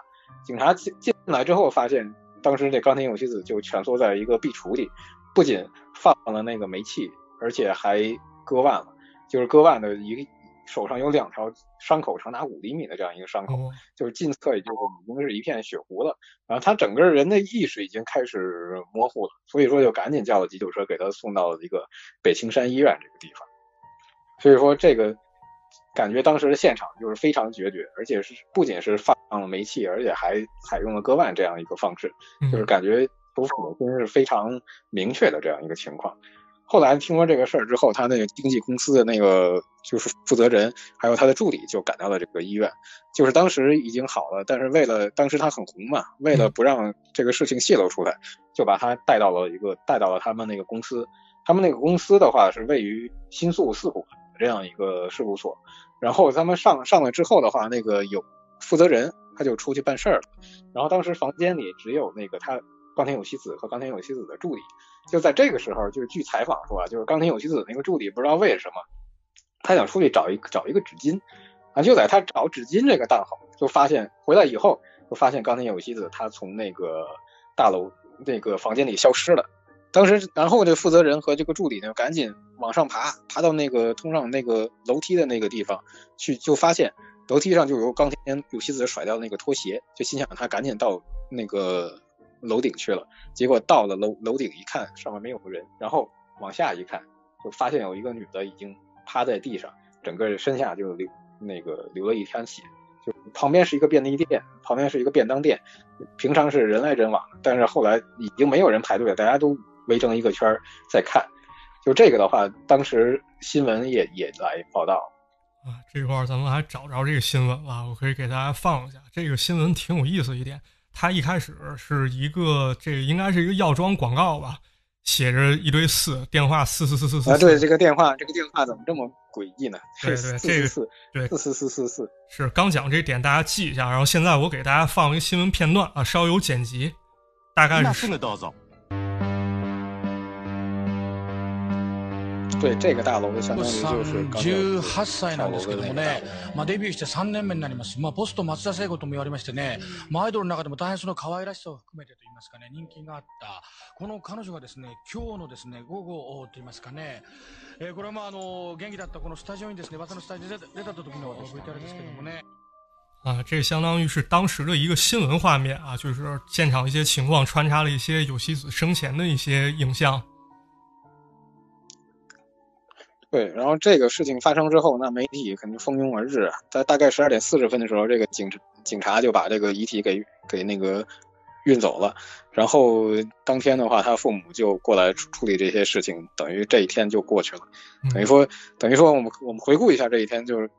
Speaker 3: 警察进进来之后，发现当时这冈田有希子就蜷缩在一个壁橱里，不仅放了那个煤气，而且还割腕了。就是割腕的一个手上有两条伤口，长达五厘米的这样一个伤口，就是近侧也就是已经是一片血糊了。然后他整个人的意识已经开始模糊了，所以说就赶紧叫了急救车，给他送到了一个北青山医院这个地方。所以说这个感觉当时的现场就是非常决绝，而且是不仅是放了煤气，而且还采用了割腕这样一个方式，就是感觉毒死母亲是非常明确的这样一个情况。后来听说这个事儿之后，他那个经纪公司的那个就是负责人，还有他的助理就赶到了这个医院。就是当时已经好了，但是为了当时他很红嘛，为了不让这个事情泄露出来，就把他带到了一个带到了他们那个公司。他们那个公司的话是位于新宿四谷这样一个事务所。然后他们上上来之后的话，那个有负责人他就出去办事儿了。然后当时房间里只有那个他冈田有希子和冈田有希子的助理。就在这个时候，就是据采访说啊，就是冈田有希子那个助理不知道为什么，他想出去找一找一个纸巾啊，就在他找纸巾这个档口，就发现回来以后就发现冈田有希子他从那个大楼那个房间里消失了。当时，然后这负责人和这个助理呢，赶紧往上爬，爬到那个通上那个楼梯的那个地方去，就发现楼梯上就有冈田有希子甩掉那个拖鞋，就心想他赶紧到那个。楼顶去了，结果到了楼楼顶一看，上面没有人，然后往下一看，就发现有一个女的已经趴在地上，整个身下就流那个流了一滩血，就旁边是一个便利店，旁边是一个便当店，平常是人来人往，但是后来已经没有人排队了，大家都围成一个圈在看。就这个的话，当时新闻也也来报道
Speaker 2: 啊，这块儿咱们还找着这个新闻了，我可以给大家放一下，这个新闻挺有意思一点。它一开始是一个，这个应该是一个药妆广告吧，写着一堆四，电话四四四四四。
Speaker 3: 啊，对，这个电话，这个电话怎么这么诡异呢？
Speaker 2: 对对，这个
Speaker 3: 四，
Speaker 2: 对，
Speaker 3: 四四四四四。
Speaker 2: 是刚讲这点，大家记一下。然后现在我给大家放一个新闻片段啊，稍有剪辑，大概是。
Speaker 3: 对这个大楼的相当于就是
Speaker 6: 18歳なんですけどもね、まあ、デビューして3年目になります。まあ、ポスト松田聖子とも言われましてね、まあ、アイドルの中でも大変その可愛らしさを含めてと言いますかね、人気があった、この彼女がですね、今日のですね、午後と言いますかね、えー、これはまあ、あの、元気だったこのスタジオにですね、私のスタジオに出た時の VTR ですけどもね。
Speaker 2: 啊，这相当于是当时的一个新闻画面啊，就是现场一些情况穿插了一些有希子生前的一些影像。
Speaker 3: 对，然后这个事情发生之后，那媒体肯定蜂拥而至。在大概十二点四十分的时候，这个警警察就把这个遗体给给那个运走了。然后当天的话，他父母就过来处理这些事情，等于这一天就过去了。等于说，等于说我们我们回顾一下这一天，就是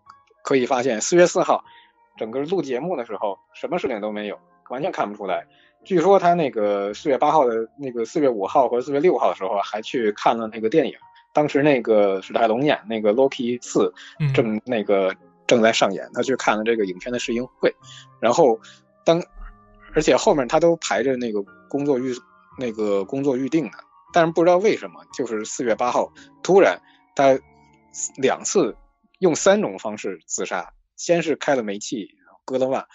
Speaker 3: 可以发现，四月四号，整个录节目的时候，什么事情都没有，完全看不出来。据说他那个四月八号的那个四月五号和四月六号的时候，还去看了那个电影。当时那个史泰龙演那个《Loki 四》正那个正在上演，他去看了这个影片的试映会，然后当而且后面他都排着那个工作预那个工作预定的，但是不知道为什么，就是四月八号突然他两次用三种方式自杀，先是开了煤气割了腕，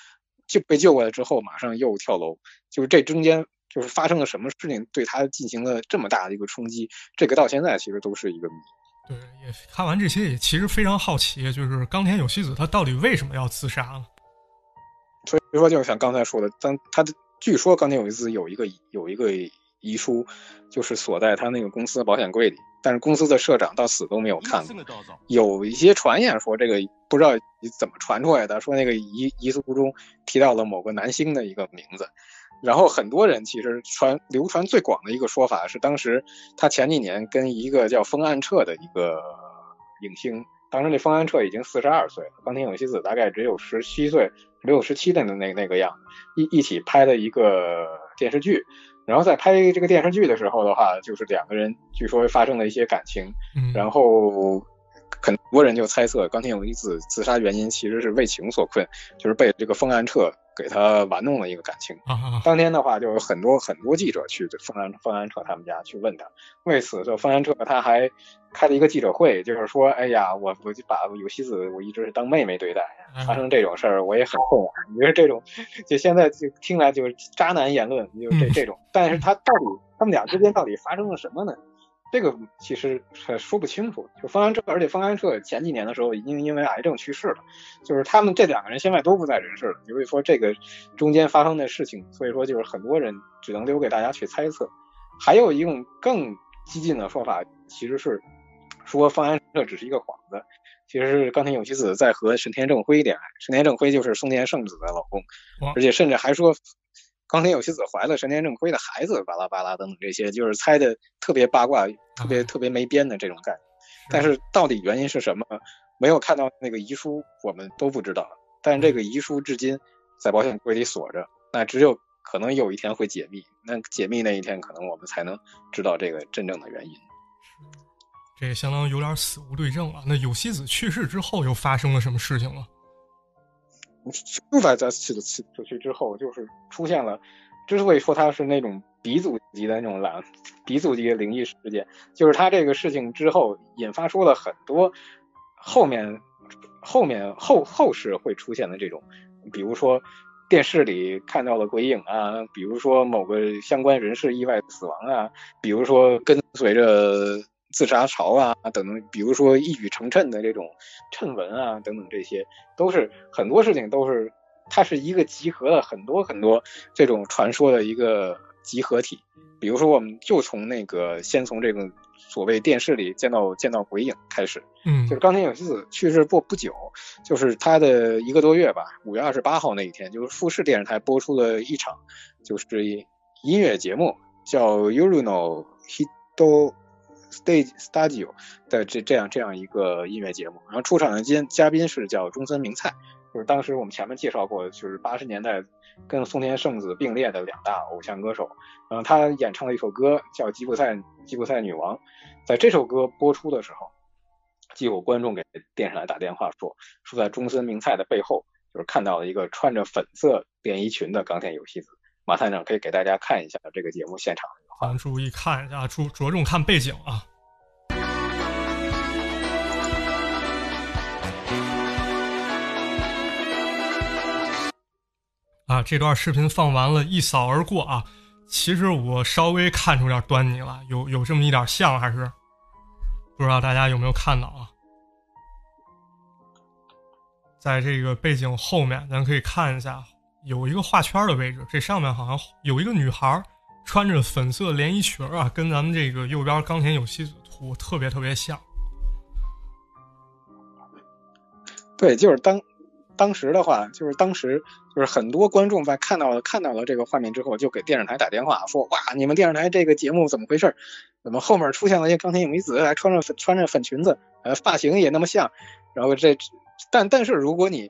Speaker 3: 就被救过来之后马上又跳楼，就是这中间。就是发生了什么事情对他进行了这么大的一个冲击，这个到现在其实都是一个谜。
Speaker 2: 对，也看完这些也其实非常好奇，就是冈田有希子他到底为什么要自杀呢？
Speaker 3: 所以说，就是像刚才说的，当他的据说冈田有希子有一个有一个遗书，就是锁在他那个公司的保险柜里，但是公司的社长到死都没有看过。有一些传言说这个不知道怎么传出来的，说那个遗遗书中提到了某个男星的一个名字。然后很多人其实传流传最广的一个说法是，当时他前几年跟一个叫风安彻的一个影星，当时那风安彻已经四十二岁了，冈田有希子大概只有十七岁，十六十七的那那个样，一一起拍的一个电视剧，然后在拍这个电视剧的时候的话，就是两个人据说发生了一些感情，然后很多人就猜测冈田有希子自杀原因其实是为情所困，就是被这个风安彻。给他玩弄了一个感情。当天的话，就有很多很多记者去方安方安彻他们家去问他。为此，就丰安彻他还开了一个记者会，就是说：“哎呀，我我就把有希子我一直是当妹妹对待，发生这种事儿我也很痛啊。你说这种，就现在就听来就是渣男言论，就这这种。但是他到底他们俩之间到底发生了什么呢？”这个其实说不清楚，就方安彻，而且方安彻前几年的时候已经因为癌症去世了，就是他们这两个人现在都不在人世了。所以说这个中间发生的事情，所以说就是很多人只能留给大家去猜测。还有一种更激进的说法，其实是说方安彻只是一个幌子，其实是冈田有希子在和神田正辉恋爱，神田正辉就是松田圣子的老公，而且甚至还说冈田有希子怀了神田正辉的孩子，巴拉巴拉等等这些，就是猜的特别八卦、特别特别没边的这种感觉。但是到底原因是什么？没有看到那个遗书，我们都不知道。但是这个遗书至今在保险柜里锁着，那只有可能有一天会解密。那解密那一天，可能我们才能知道这个真正的原因。
Speaker 2: 这也相当于有点死无对证了。那有希子去世之后，又发生了什么事情了？
Speaker 3: 就在在死出去之后，就是出现了。之所以说他是那种鼻祖级的那种蓝鼻祖级的灵异事件，就是他这个事情之后引发出了很多后面后面后后世会出现的这种，比如说电视里看到了鬼影啊，比如说某个相关人士意外死亡啊，比如说跟随着。自杀潮啊等等，比如说一语成谶的这种谶文啊等等，这些都是很多事情都是它是一个集合了很多很多这种传说的一个集合体。比如说，我们就从那个先从这个所谓电视里见到见到鬼影开始，
Speaker 2: 嗯，
Speaker 3: 就是冈田有希子去世不不久，就是他的一个多月吧，五月二十八号那一天，就是富士电视台播出了一场就是音乐节目，叫 Uruno Hito。Stage Studio 的这这样这样一个音乐节目，然后出场的嘉嘉宾是叫中森明菜，就是当时我们前面介绍过，就是八十年代跟松田圣子并列的两大偶像歌手，然后他演唱了一首歌叫《吉普赛吉普赛女王》，在这首歌播出的时候，就有观众给电视台打电话说，说在中森明菜的背后，就是看到了一个穿着粉色连衣裙的冈田有希子。马探长可以给大家看一下这个节目现场。
Speaker 2: 咱注意看一下，注着重看背景啊！啊，这段视频放完了，一扫而过啊。其实我稍微看出点端倪了，有有这么一点像，还是不知道大家有没有看到啊？在这个背景后面，咱可以看一下，有一个画圈的位置，这上面好像有一个女孩。穿着粉色连衣裙啊，跟咱们这个右边冈田有希子图特别特别像。
Speaker 3: 对，就是当当时的话，就是当时就是很多观众在看到了看到了这个画面之后，就给电视台打电话说：“哇，你们电视台这个节目怎么回事？怎么后面出现了一个冈田有希子，还穿着粉穿着粉裙子，呃，发型也那么像？然后这，但但是如果你，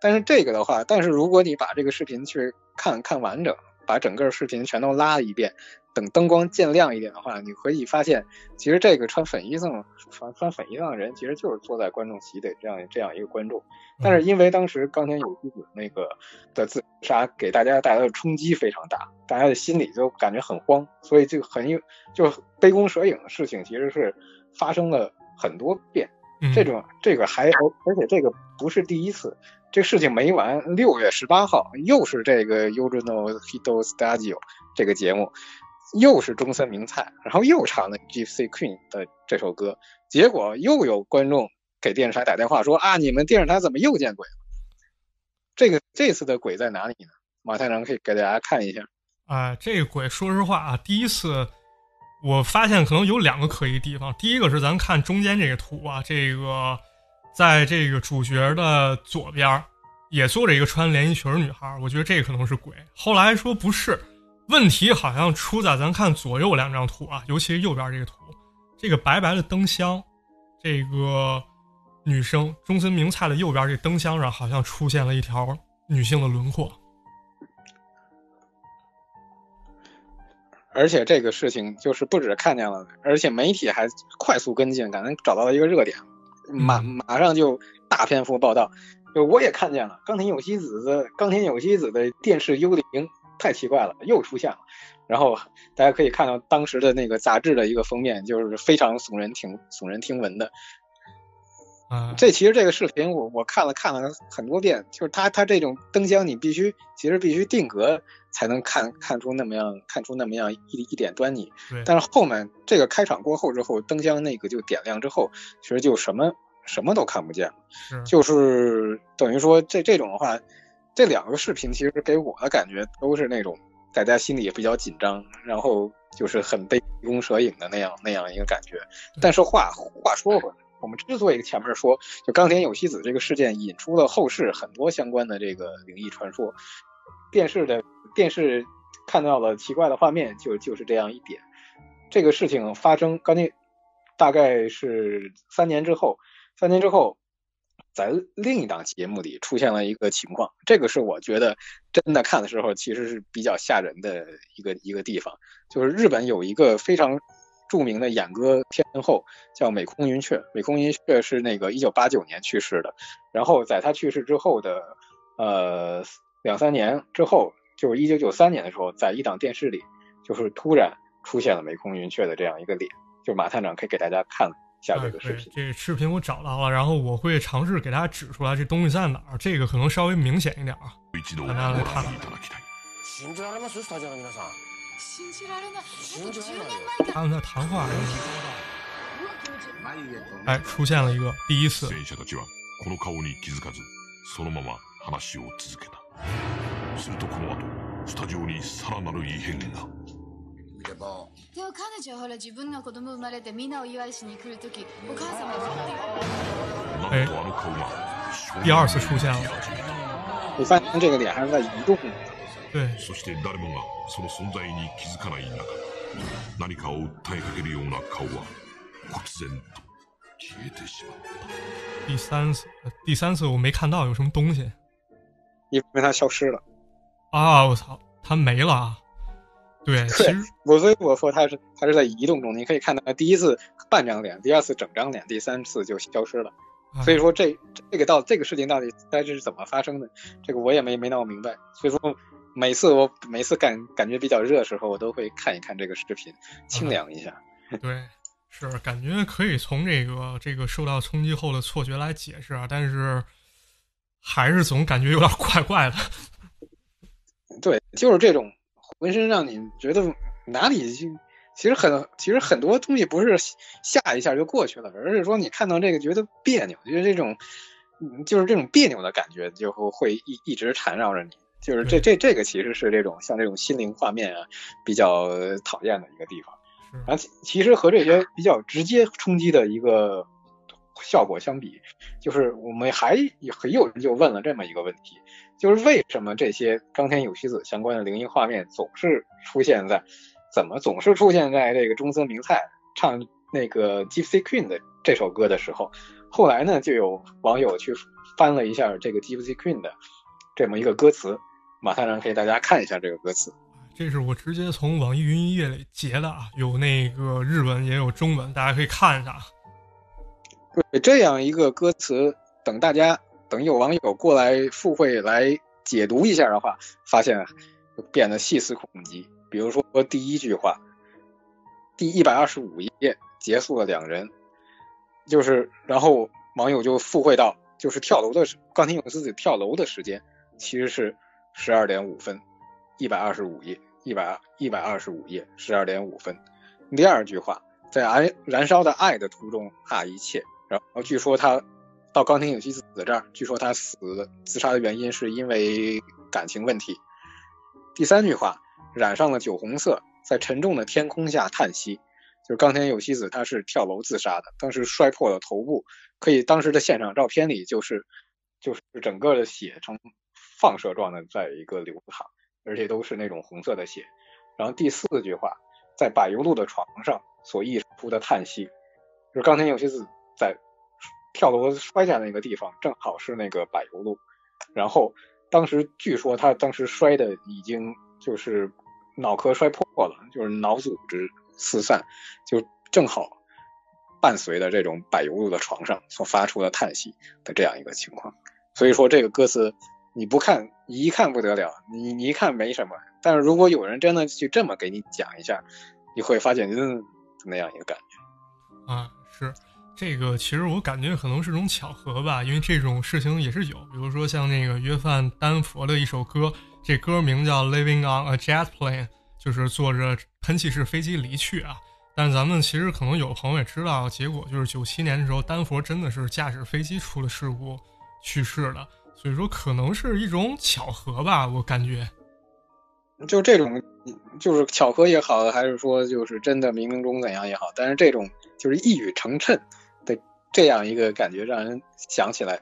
Speaker 3: 但是这个的话，但是如果你把这个视频去看看完整。”把整个视频全都拉了一遍，等灯光渐亮一点的话，你可以发现，其实这个穿粉衣裳、穿穿粉衣裳的人，其实就是坐在观众席的这样这样一个观众。但是因为当时冈田有希子那个的自杀给大家带来的冲击非常大，大家的心里就感觉很慌，所以就很有就杯弓蛇影的事情，其实是发生了很多遍。这种这个还而且这个不是第一次。这事情没完，六月十八号又是这个 Ujuno Hito Studio 这个节目，又是中森明菜，然后又唱了 Gypsy Queen 的这首歌，结果又有观众给电视台打电话说啊，你们电视台怎么又见鬼了？这个这次的鬼在哪里呢？马太长可以给大家看一下。
Speaker 2: 啊，这个鬼说实话啊，第一次我发现可能有两个可疑地方，第一个是咱看中间这个图啊，这个。在这个主角的左边，也坐着一个穿连衣裙的女孩，我觉得这可能是鬼。后来说不是，问题好像出在咱看左右两张图啊，尤其是右边这个图，这个白白的灯箱，这个女生中森明菜的右边这灯箱上好像出现了一条女性的轮廓。
Speaker 3: 而且这个事情就是不止看见了，而且媒体还快速跟进，感觉找到了一个热点。马马上就大篇幅报道，就我也看见了冈田有希子的冈田有希子的电视幽灵，太奇怪了，又出现了。然后大家可以看到当时的那个杂志的一个封面，就是非常耸人听耸人听闻的。
Speaker 2: 啊，
Speaker 3: 这其实这个视频我我看了看了很多遍，就是他他这种灯箱你必须其实必须定格才能看看出那么样看出那么样一一点端倪。但是后面这个开场过后之后，灯箱那个就点亮之后，其实就什么什么都看不见了。就是等于说这这种的话，这两个视频其实给我的感觉都是那种大家心里也比较紧张，然后就是很杯弓蛇影的那样那样一个感觉。但是话话说回来。我们之所以前面说，就冈田有希子这个事件引出了后世很多相关的这个灵异传说，电视的电视看到了奇怪的画面，就就是这样一点。这个事情发生，刚才大概是三年之后，三年之后，在另一档节目里出现了一个情况，这个是我觉得真的看的时候其实是比较吓人的一个一个地方，就是日本有一个非常著名的演歌天后叫美空云雀，美空云雀是那个一九八九年去世的，然后在他去世之后的呃两三年之后，就是一九九三年的时候，在一档电视里，就是突然。出现了美空云雀的这样一个脸，就马探长可以给大家看一下这个视频。
Speaker 2: 这个视频我找到了，然后我会尝试给大家指出来这东西在哪儿。这个可能稍微明显一点啊，大家来看。他们在谈话。哎，出现了一个第一次。
Speaker 7: でも彼女はほら自分の子供生まれてみんなお祝いしに来るときお母様が
Speaker 2: 哎，第二次出现了。
Speaker 3: 你发现这个脸还是在移动的。
Speaker 2: 对。
Speaker 8: そして誰もがその存在に気づかない中、何かを訴えかけるような顔は忽然と消えてしまった。
Speaker 2: 第三次，第三次我没看到有什么东西，
Speaker 3: 因为它消失了。
Speaker 2: 啊！我操，它没了。对，其实
Speaker 3: 我所以我说他是他是在移动中，你可以看到第一次半张脸，第二次整张脸，第三次就消失了。所以说这这个到这个事情到底该是怎么发生的，这个我也没没闹明白。所以说每次我每次感感觉比较热的时候，我都会看一看这个视频，清凉一下。
Speaker 2: 对，是感觉可以从这个这个受到冲击后的错觉来解释啊，但是还是总感觉有点怪怪的。
Speaker 3: 对，就是这种。浑身让你觉得哪里就其实很其实很多东西不是吓一下就过去了，而是说你看到这个觉得别扭，觉得这种就是这种别扭的感觉就会一一直缠绕着你。就是这这这个其实是这种像这种心灵画面啊比较讨厌的一个地方。然后其实和这些比较直接冲击的一个效果相比，就是我们还很有人就问了这么一个问题。就是为什么这些冈田有希子相关的灵异画面总是出现在，怎么总是出现在这个中森明菜唱那个 Gypsy Queen 的这首歌的时候？后来呢，就有网友去翻了一下这个 Gypsy Queen 的这么一个歌词，马上让给大家看一下这个歌词。
Speaker 2: 这是我直接从网易云音乐里截的啊，有那个日文也有中文，大家可以看一下。
Speaker 3: 对，这样一个歌词，等大家。等有网友过来附会来解读一下的话，发现变得细思恐极。比如说第一句话，第一百二十五页结束了两人，就是然后网友就附会到，就是跳楼的时钢琴有自己跳楼的时间其实是十二点五分，一百二十五页，一百二一百二十五页十二点五分。第二句话，在燃燃烧的爱的途中啊一切，然后据说他。到冈田有希子这儿，据说他死自杀的原因是因为感情问题。第三句话，染上了酒红色，在沉重的天空下叹息，就是冈田有希子他是跳楼自杀的，当时摔破了头部，可以当时的现场照片里就是就是整个的血呈放射状的在一个流淌，而且都是那种红色的血。然后第四句话，在柏油路的床上所溢出的叹息，就是冈田有希子在。跳楼摔下那个地方正好是那个柏油路，然后当时据说他当时摔的已经就是脑壳摔破了，就是脑组织四散，就正好伴随着这种柏油路的床上所发出的叹息的这样一个情况。所以说这个歌词你不看一看不得了，你你一看没什么，但是如果有人真的去这么给你讲一下，你会发现嗯那样一个感觉
Speaker 2: 啊是。这个其实我感觉可能是种巧合吧，因为这种事情也是有，比如说像那个约翰丹佛的一首歌，这歌名叫《Living on a Jet Plane》，就是坐着喷气式飞机离去啊。但咱们其实可能有朋友也知道，结果就是九七年的时候，丹佛真的是驾驶飞机出了事故去世了，所以说可能是一种巧合吧，我感觉。
Speaker 3: 就这种，就是巧合也好，还是说就是真的冥冥中怎样也好，但是这种就是一语成谶。这样一个感觉让人想起来，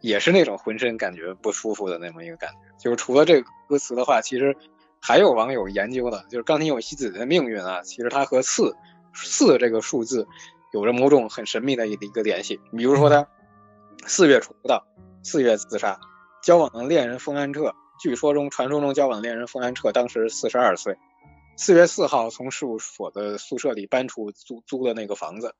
Speaker 3: 也是那种浑身感觉不舒服的那么一个感觉。就是除了这个歌词的话，其实还有网友研究的，就是冈田有希子的命运啊，其实他和四四这个数字有着某种很神秘的一个联系。比如说他四月出道，四月自杀，交往的恋人风安彻，据说中传说中交往的恋人风安彻当时四十二岁，四月四号从事务所的宿舍里搬出租租的那个房子，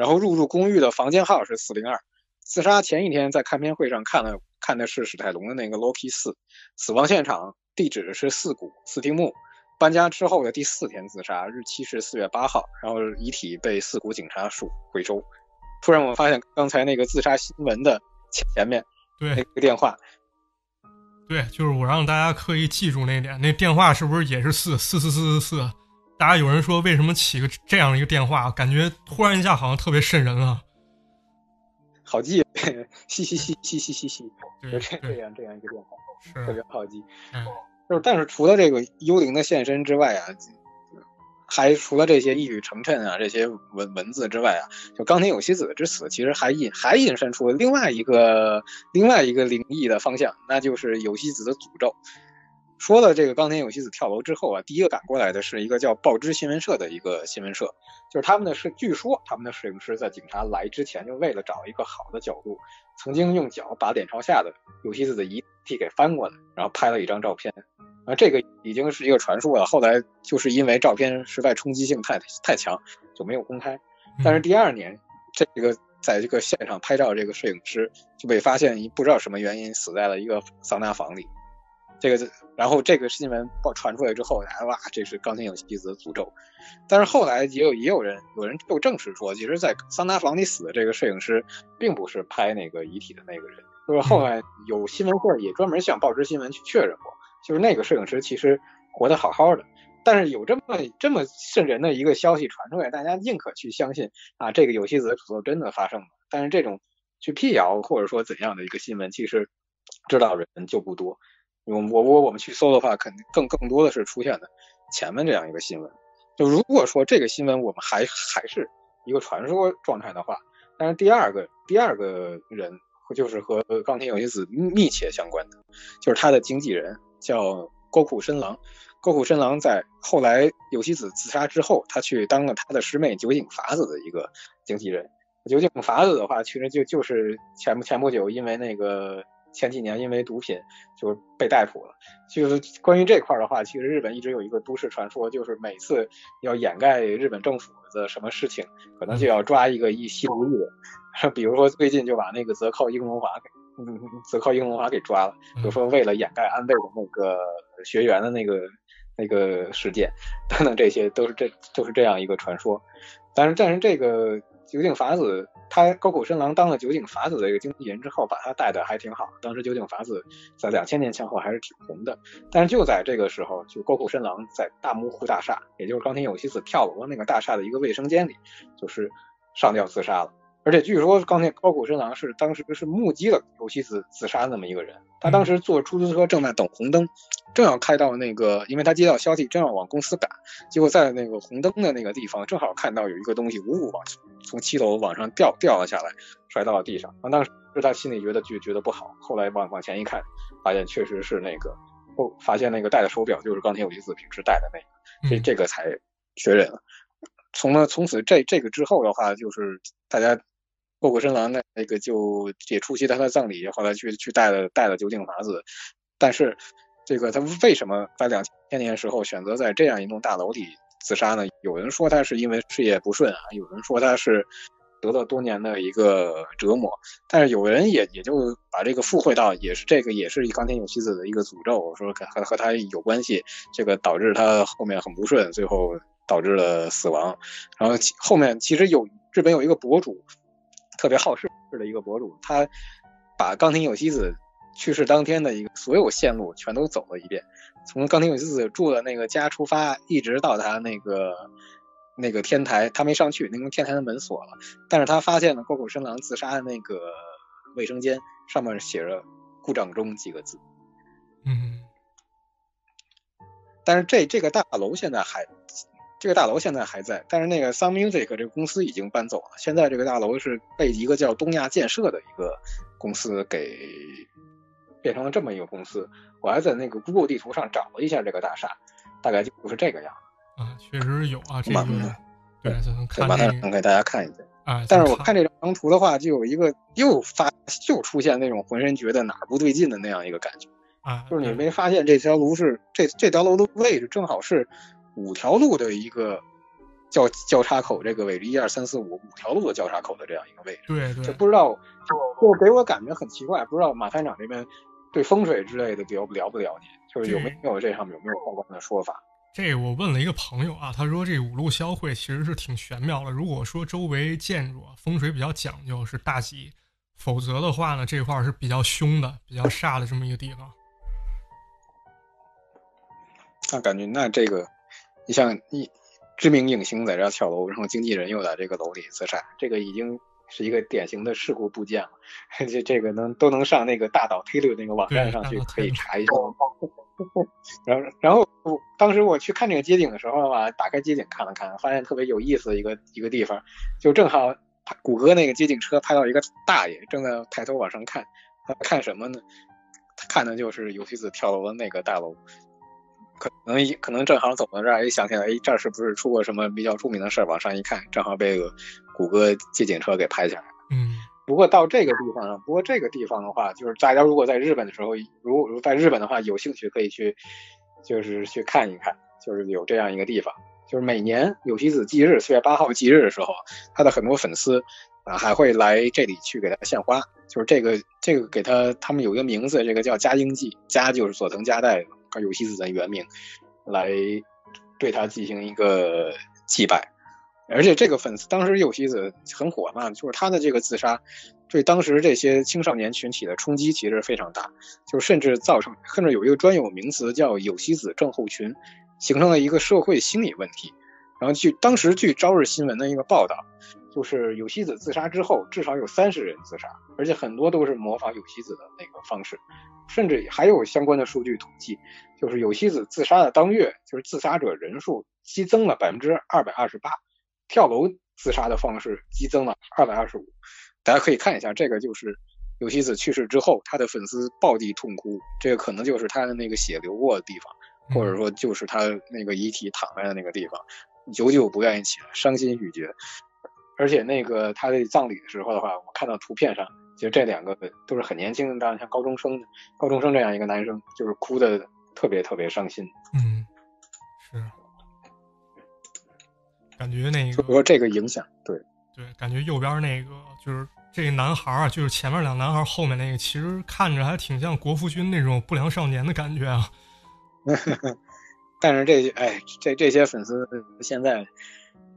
Speaker 3: 然后入住公寓的房间号是四零二。自杀前一天在看片会上看了看的是史泰龙的那个《Loki 四》，死亡现场地址是四谷四丁目，搬家之后的第四天自杀，日期是四月八号，然后遗体被四谷警察署回收。突然我发现刚才那个自杀新闻的前面
Speaker 2: 对
Speaker 3: 那个电话，
Speaker 2: 对，就是我让大家刻意记住那点，那电话是不是也是四四四四四四？大家有人说为什么起个这样一个电话，感觉突然一下好像特别瘆人啊。
Speaker 3: 好记，嘻嘻嘻嘻嘻嘻嘻，就这这样这样一个电话，特别好记。
Speaker 2: 嗯
Speaker 3: 就是，但是除了这个幽灵的现身之外啊，还除了这些一语成谶啊这些文文字之外啊，就冈田有希子之死，其实还引还引申出了另外一个另外一个灵异的方向，那就是有希子的诅咒。说了这个冈田有希子跳楼之后啊，第一个赶过来的是一个叫报知新闻社的一个新闻社，就是他们的是据说他们的摄影师在警察来之前，就为了找一个好的角度，曾经用脚把脸朝下的有希子的遗体给翻过来，然后拍了一张照片。啊，这个已经是一个传说了。后来就是因为照片实在冲击性太太强，就没有公开。但是第二年，这个在这个现场拍照这个摄影师就被发现不知道什么原因死在了一个桑拿房里。这个，然后这个新闻报传出来之后，大家哇，这是钢琴有希子的诅咒。但是后来也有也有人有人就证实说，其实，在桑拿房里死的这个摄影师，并不是拍那个遗体的那个人。就是后来有新闻会也专门向报纸新闻去确认过，就是那个摄影师其实活得好好的。但是有这么这么瘆人的一个消息传出来，大家宁可去相信啊，这个有希子的诅咒真的发生了。但是这种去辟谣或者说怎样的一个新闻，其实知道人就不多。我我我我们去搜的话，肯定更更多的是出现的前面这样一个新闻。就如果说这个新闻我们还还是一个传说状态的话，但是第二个第二个人就是和冈田有希子密切相关的，就是他的经纪人叫沟库深郎。沟库深郎在后来有希子自杀之后，他去当了他的师妹酒井法子的一个经纪人。酒井法子的话，其实就就是前前不久因为那个。前几年因为毒品就被逮捕了。就是关于这块的话，其实日本一直有一个都市传说，就是每次要掩盖日本政府的什么事情，可能就要抓一个一吸毒的。比如说最近就把那个泽靠英龙华给，泽靠英龙华给抓了。就说为了掩盖安倍的那个学员的那个那个事件 等等，这些都是这都是这样一个传说。但是但是这个酒井法子。他高谷深郎当了酒井法子的一个经纪人之后，把他带的还挺好。当时酒井法子在两千年前后还是挺红的。但是就在这个时候，就高谷深郎在大木户大厦，也就是冈田有希子跳楼的那个大厦的一个卫生间里，就是上吊自杀了。而且据说刚才高谷深郎是当时是目击了有希子自杀那么一个人。他当时坐出租车正在等红灯，正要开到那个，因为他接到消息正要往公司赶，结果在那个红灯的那个地方，正好看到有一个东西呜呜往从七楼往上掉掉了下来，摔到了地上。当时他心里觉得就觉得不好，后来往往前一看，发现确实是那个，后发现那个戴的手表就是刚才有希子平时戴的那个，所以这个才确认了。从了从此这这个之后的话，就是大家。过谷深郎那那个就也出席他的葬礼，后来去去带了带了酒井法子，但是这个他为什么在两千年时候选择在这样一栋大楼里自杀呢？有人说他是因为事业不顺啊，有人说他是得了多年的一个折磨，但是有人也也就把这个附会到也是这个也是冈田有希子的一个诅咒，说和和他有关系，这个导致他后面很不顺，最后导致了死亡。然后后面其实有日本有一个博主。特别好事的一个博主，他把冈田有希子去世当天的一个所有线路全都走了一遍，从冈田有希子住的那个家出发，一直到他那个那个天台，他没上去，那个天台的门锁了，但是他发现了沟口深郎自杀的那个卫生间上面写着“故障中”几个字。
Speaker 2: 嗯，
Speaker 3: 但是这这个大楼现在还这个大楼现在还在，但是那个 Sun Music 这个公司已经搬走了。现在这个大楼是被一个叫东亚建设的一个公司给变成了这么一个公司。我还在那个 Google 地图上找了一下这个大厦，大概就是这个样。
Speaker 2: 啊，确实有啊，这个对，咱能看
Speaker 3: 把它
Speaker 2: 能
Speaker 3: 给大家看一下。
Speaker 2: 啊，
Speaker 3: 但是我看这张图的话，就有一个又发又出现那种浑身觉得哪儿不对劲的那样一个感觉。
Speaker 2: 啊，
Speaker 3: 就是你没发现这条路是这这条楼的位置正好是五条路的一个交交叉口，这个位置一二三四五五条路的交叉口的这样一个位置。
Speaker 2: 对对，
Speaker 3: 就不知道就就给我感觉很奇怪，不知道马探长这边对风水之类的了不了不了解，就是有没有这上面有没有相关的说法？
Speaker 2: 这我问了一个朋友啊，他说这五路消会其实是挺玄妙的。如果说周围建筑风水比较讲究是大吉，否则的话呢，这块是比较凶的、比较煞的这么一个地方。
Speaker 3: 那感觉那这个，你像一知名影星在这跳楼，然后经纪人又在这个楼里自杀，这个已经是一个典型的事故部件了。这这个能都能上那个大岛推律那个网站上去可以查一下。然后然后我当时我去看这个街景的时候吧，打开街景看了看，发现特别有意思的一个一个地方，就正好谷歌那个街景车拍到一个大爷正在抬头往上看，他看什么呢？他看的就是游戏子跳楼的那个大楼。可能一可能正好走到这儿，一想起来，哎，这儿是不是出过什么比较著名的事儿？往上一看，正好被个谷歌接警车给拍下来了。
Speaker 2: 嗯。
Speaker 3: 不过到这个地方呢，不过这个地方的话，就是大家如果在日本的时候，如果在日本的话，有兴趣可以去，就是去看一看，就是有这样一个地方，就是每年有希子忌日，四月八号忌日的时候，他的很多粉丝啊还会来这里去给他献花。就是这个这个给他他们有一个名字，这个叫加英祭，加就是佐藤加代。有希子的原名来对他进行一个祭拜，而且这个粉丝当时有希子很火嘛，就是他的这个自杀对当时这些青少年群体的冲击其实非常大，就甚至造成甚至有一个专有名词叫有希子症候群，形成了一个社会心理问题。然后据当时据朝日新闻的一个报道，就是有希子自杀之后，至少有三十人自杀，而且很多都是模仿有希子的那个方式。甚至还有相关的数据统计，就是有希子自杀的当月，就是自杀者人数激增了百分之二百二十八，跳楼自杀的方式激增了二百二十五。大家可以看一下，这个就是有希子去世之后，他的粉丝暴地痛哭，这个可能就是他的那个血流过的地方，或者说就是他那个遗体躺在的那个地方，久久不愿意起来，伤心欲绝。而且那个他的葬礼的时候的话，我看到图片上。其实这两个都是很年轻的，像高中生，高中生这样一个男生，就是哭的特别特别伤心。
Speaker 2: 嗯，是，感觉那个
Speaker 3: 说这个影响，对
Speaker 2: 对，感觉右边那个就是这个男孩啊，就是前面两个男孩，后面那个其实看着还挺像国服君那种不良少年的感觉啊。
Speaker 3: 但是这哎，这这些粉丝现在。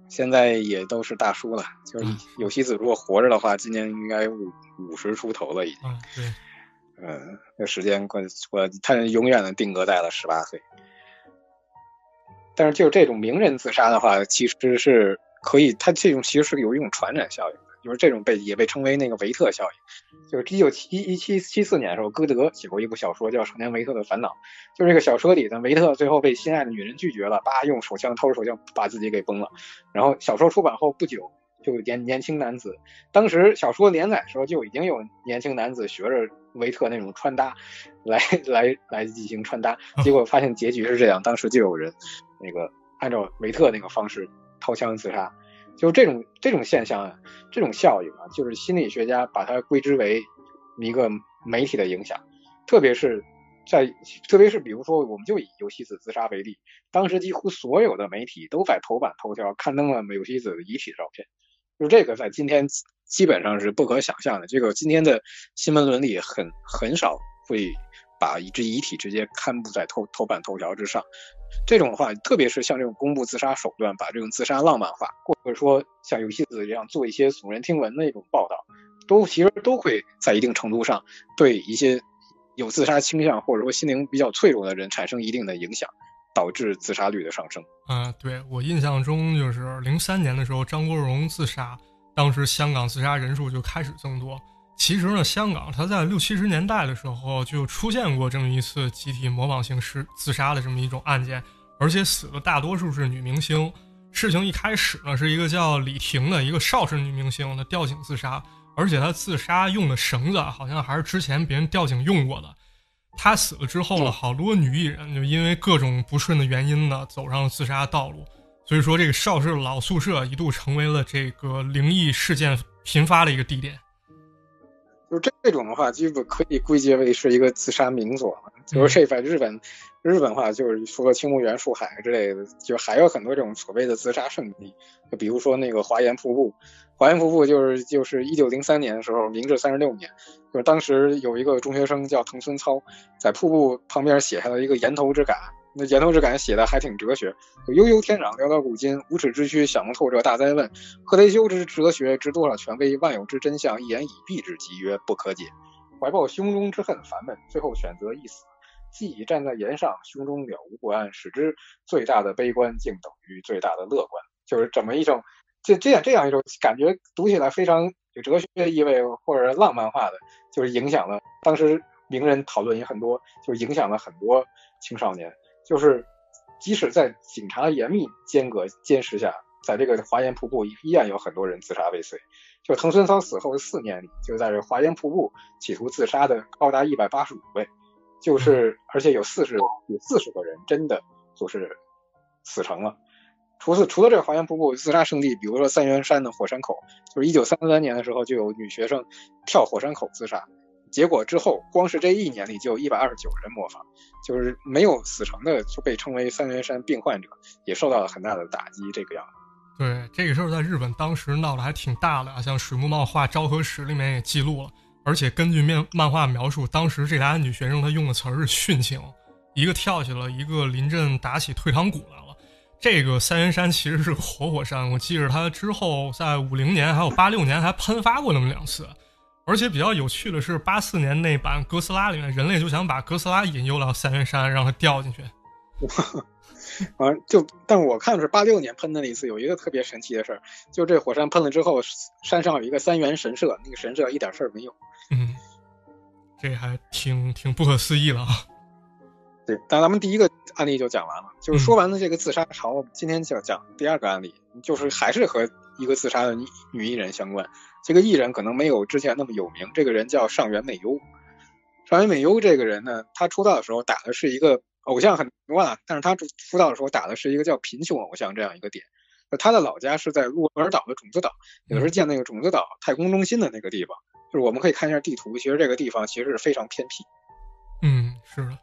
Speaker 3: 现在也都是大叔了，就是有希子如果活着的话，今年应该五五十出头了已经。
Speaker 2: 嗯，对。
Speaker 3: 嗯，这时间过过，他永远的定格在了十八岁。但是就是这种名人自杀的话，其实是可以，他这种其实是有一种传染效应。就是这种被也被称为那个维特效应，就是一九七一七七四年的时候，歌德写过一部小说叫《少年维特的烦恼》，就是这个小说里的维特最后被心爱的女人拒绝了，叭用手枪掏出手枪把自己给崩了。然后小说出版后不久，就年年轻男子，当时小说连载的时候就已经有年轻男子学着维特那种穿搭来来来进行穿搭，结果发现结局是这样，当时就有人那个按照维特那个方式掏枪自杀。就这种这种现象啊，这种效应啊，就是心理学家把它归之为一个媒体的影响，特别是在特别是比如说，我们就以游戏子自杀为例，当时几乎所有的媒体都在头版头条刊登了游戏子的遗体照片，就这个在今天基本上是不可想象的。这个今天的新闻伦理很很少会把一只遗体直接刊布在头头版头条之上。这种的话，特别是像这种公布自杀手段，把这种自杀浪漫化，或者说像游戏子这样做一些耸人听闻的一种报道，都其实都会在一定程度上对一些有自杀倾向或者说心灵比较脆弱的人产生一定的影响，导致自杀率的上升。
Speaker 2: 啊，对我印象中就是零三年的时候，张国荣自杀，当时香港自杀人数就开始增多。其实呢，香港它在六七十年代的时候就出现过这么一次集体模仿性是自杀的这么一种案件，而且死的大多数是女明星。事情一开始呢，是一个叫李婷的一个邵氏女明星她吊颈自杀，而且她自杀用的绳子好像还是之前别人吊颈用过的。她死了之后呢，好多女艺人就因为各种不顺的原因呢，走上了自杀道路。所以说，这个邵氏老宿舍一度成为了这个灵异事件频发的一个地点。
Speaker 3: 就这种的话，基本可以归结为是一个自杀名所。就是这在日本，日本话就是除了青木原树海之类的，就还有很多这种所谓的自杀圣地。就比如说那个华岩瀑布，华岩瀑布就是就是一九零三年的时候，明治三十六年，就是当时有一个中学生叫藤村操，在瀑布旁边写下了一个岩头之感。那严同志感觉写的还挺哲学，悠悠天壤，寥寥古今，无耻之躯，想不透这大灾问。何雷修之哲学，知多少权威？万有之真相，一言以蔽之，即曰不可解。怀抱胸中之恨烦闷，最后选择一死。既已站在岩上，胸中了无不安，使之最大的悲观，竟等于最大的乐观。就是这么一种，这这样这样一种感觉，读起来非常有哲学意味或者浪漫化的，就是影响了当时名人讨论也很多，就是影响了很多青少年。就是，即使在警察严密监格监视下，在这个华岩瀑布依然有很多人自杀未遂。就藤村操死后的四年里，就在这华岩瀑布企图自杀的高达一百八十五位，就是而且有四十有四十个人真的就是死成了。除此除了这个华岩瀑布自杀圣地，比如说三元山的火山口，就是一九三三年的时候就有女学生跳火山口自杀。结果之后，光是这一年里就有一百二十九人模仿，就是没有死成的就被称为三元山病患者，也受到了很大的打击。这个样子。
Speaker 2: 对这个事儿，在日本当时闹得还挺大的啊，像水木茂画《昭和史》里面也记录了。而且根据面漫画描述，当时这俩女学生她用的词儿是殉情，一个跳起了，一个临阵打起退堂鼓来了。这个三元山其实是活火山，我记着它之后在五零年还有八六年还喷发过那么两次。而且比较有趣的是，八四年那版哥斯拉里面，人类就想把哥斯拉引诱到三元山，让它掉进去。
Speaker 3: 啊，就但我看的是八六年喷的那一次，有一个特别神奇的事儿，就这火山喷了之后，山上有一个三元神社，那个神社一点事儿没有。
Speaker 2: 嗯，这还挺挺不可思议了啊。
Speaker 3: 对，但咱们第一个案例就讲完了，就是说完了这个自杀潮，今天就要讲第二个案例，就是还是和一个自杀的女女艺人相关。这个艺人可能没有之前那么有名，这个人叫上原美优。上原美优这个人呢，他出道的时候打的是一个偶像很多啊，但是他出道的时候打的是一个叫贫穷偶像这样一个点。他的老家是在鹿儿岛的种子岛，也是建那个种子岛太空中心的那个地方。就是我们可以看一下地图，其实这个地方其实是非常偏僻。
Speaker 2: 嗯，是的。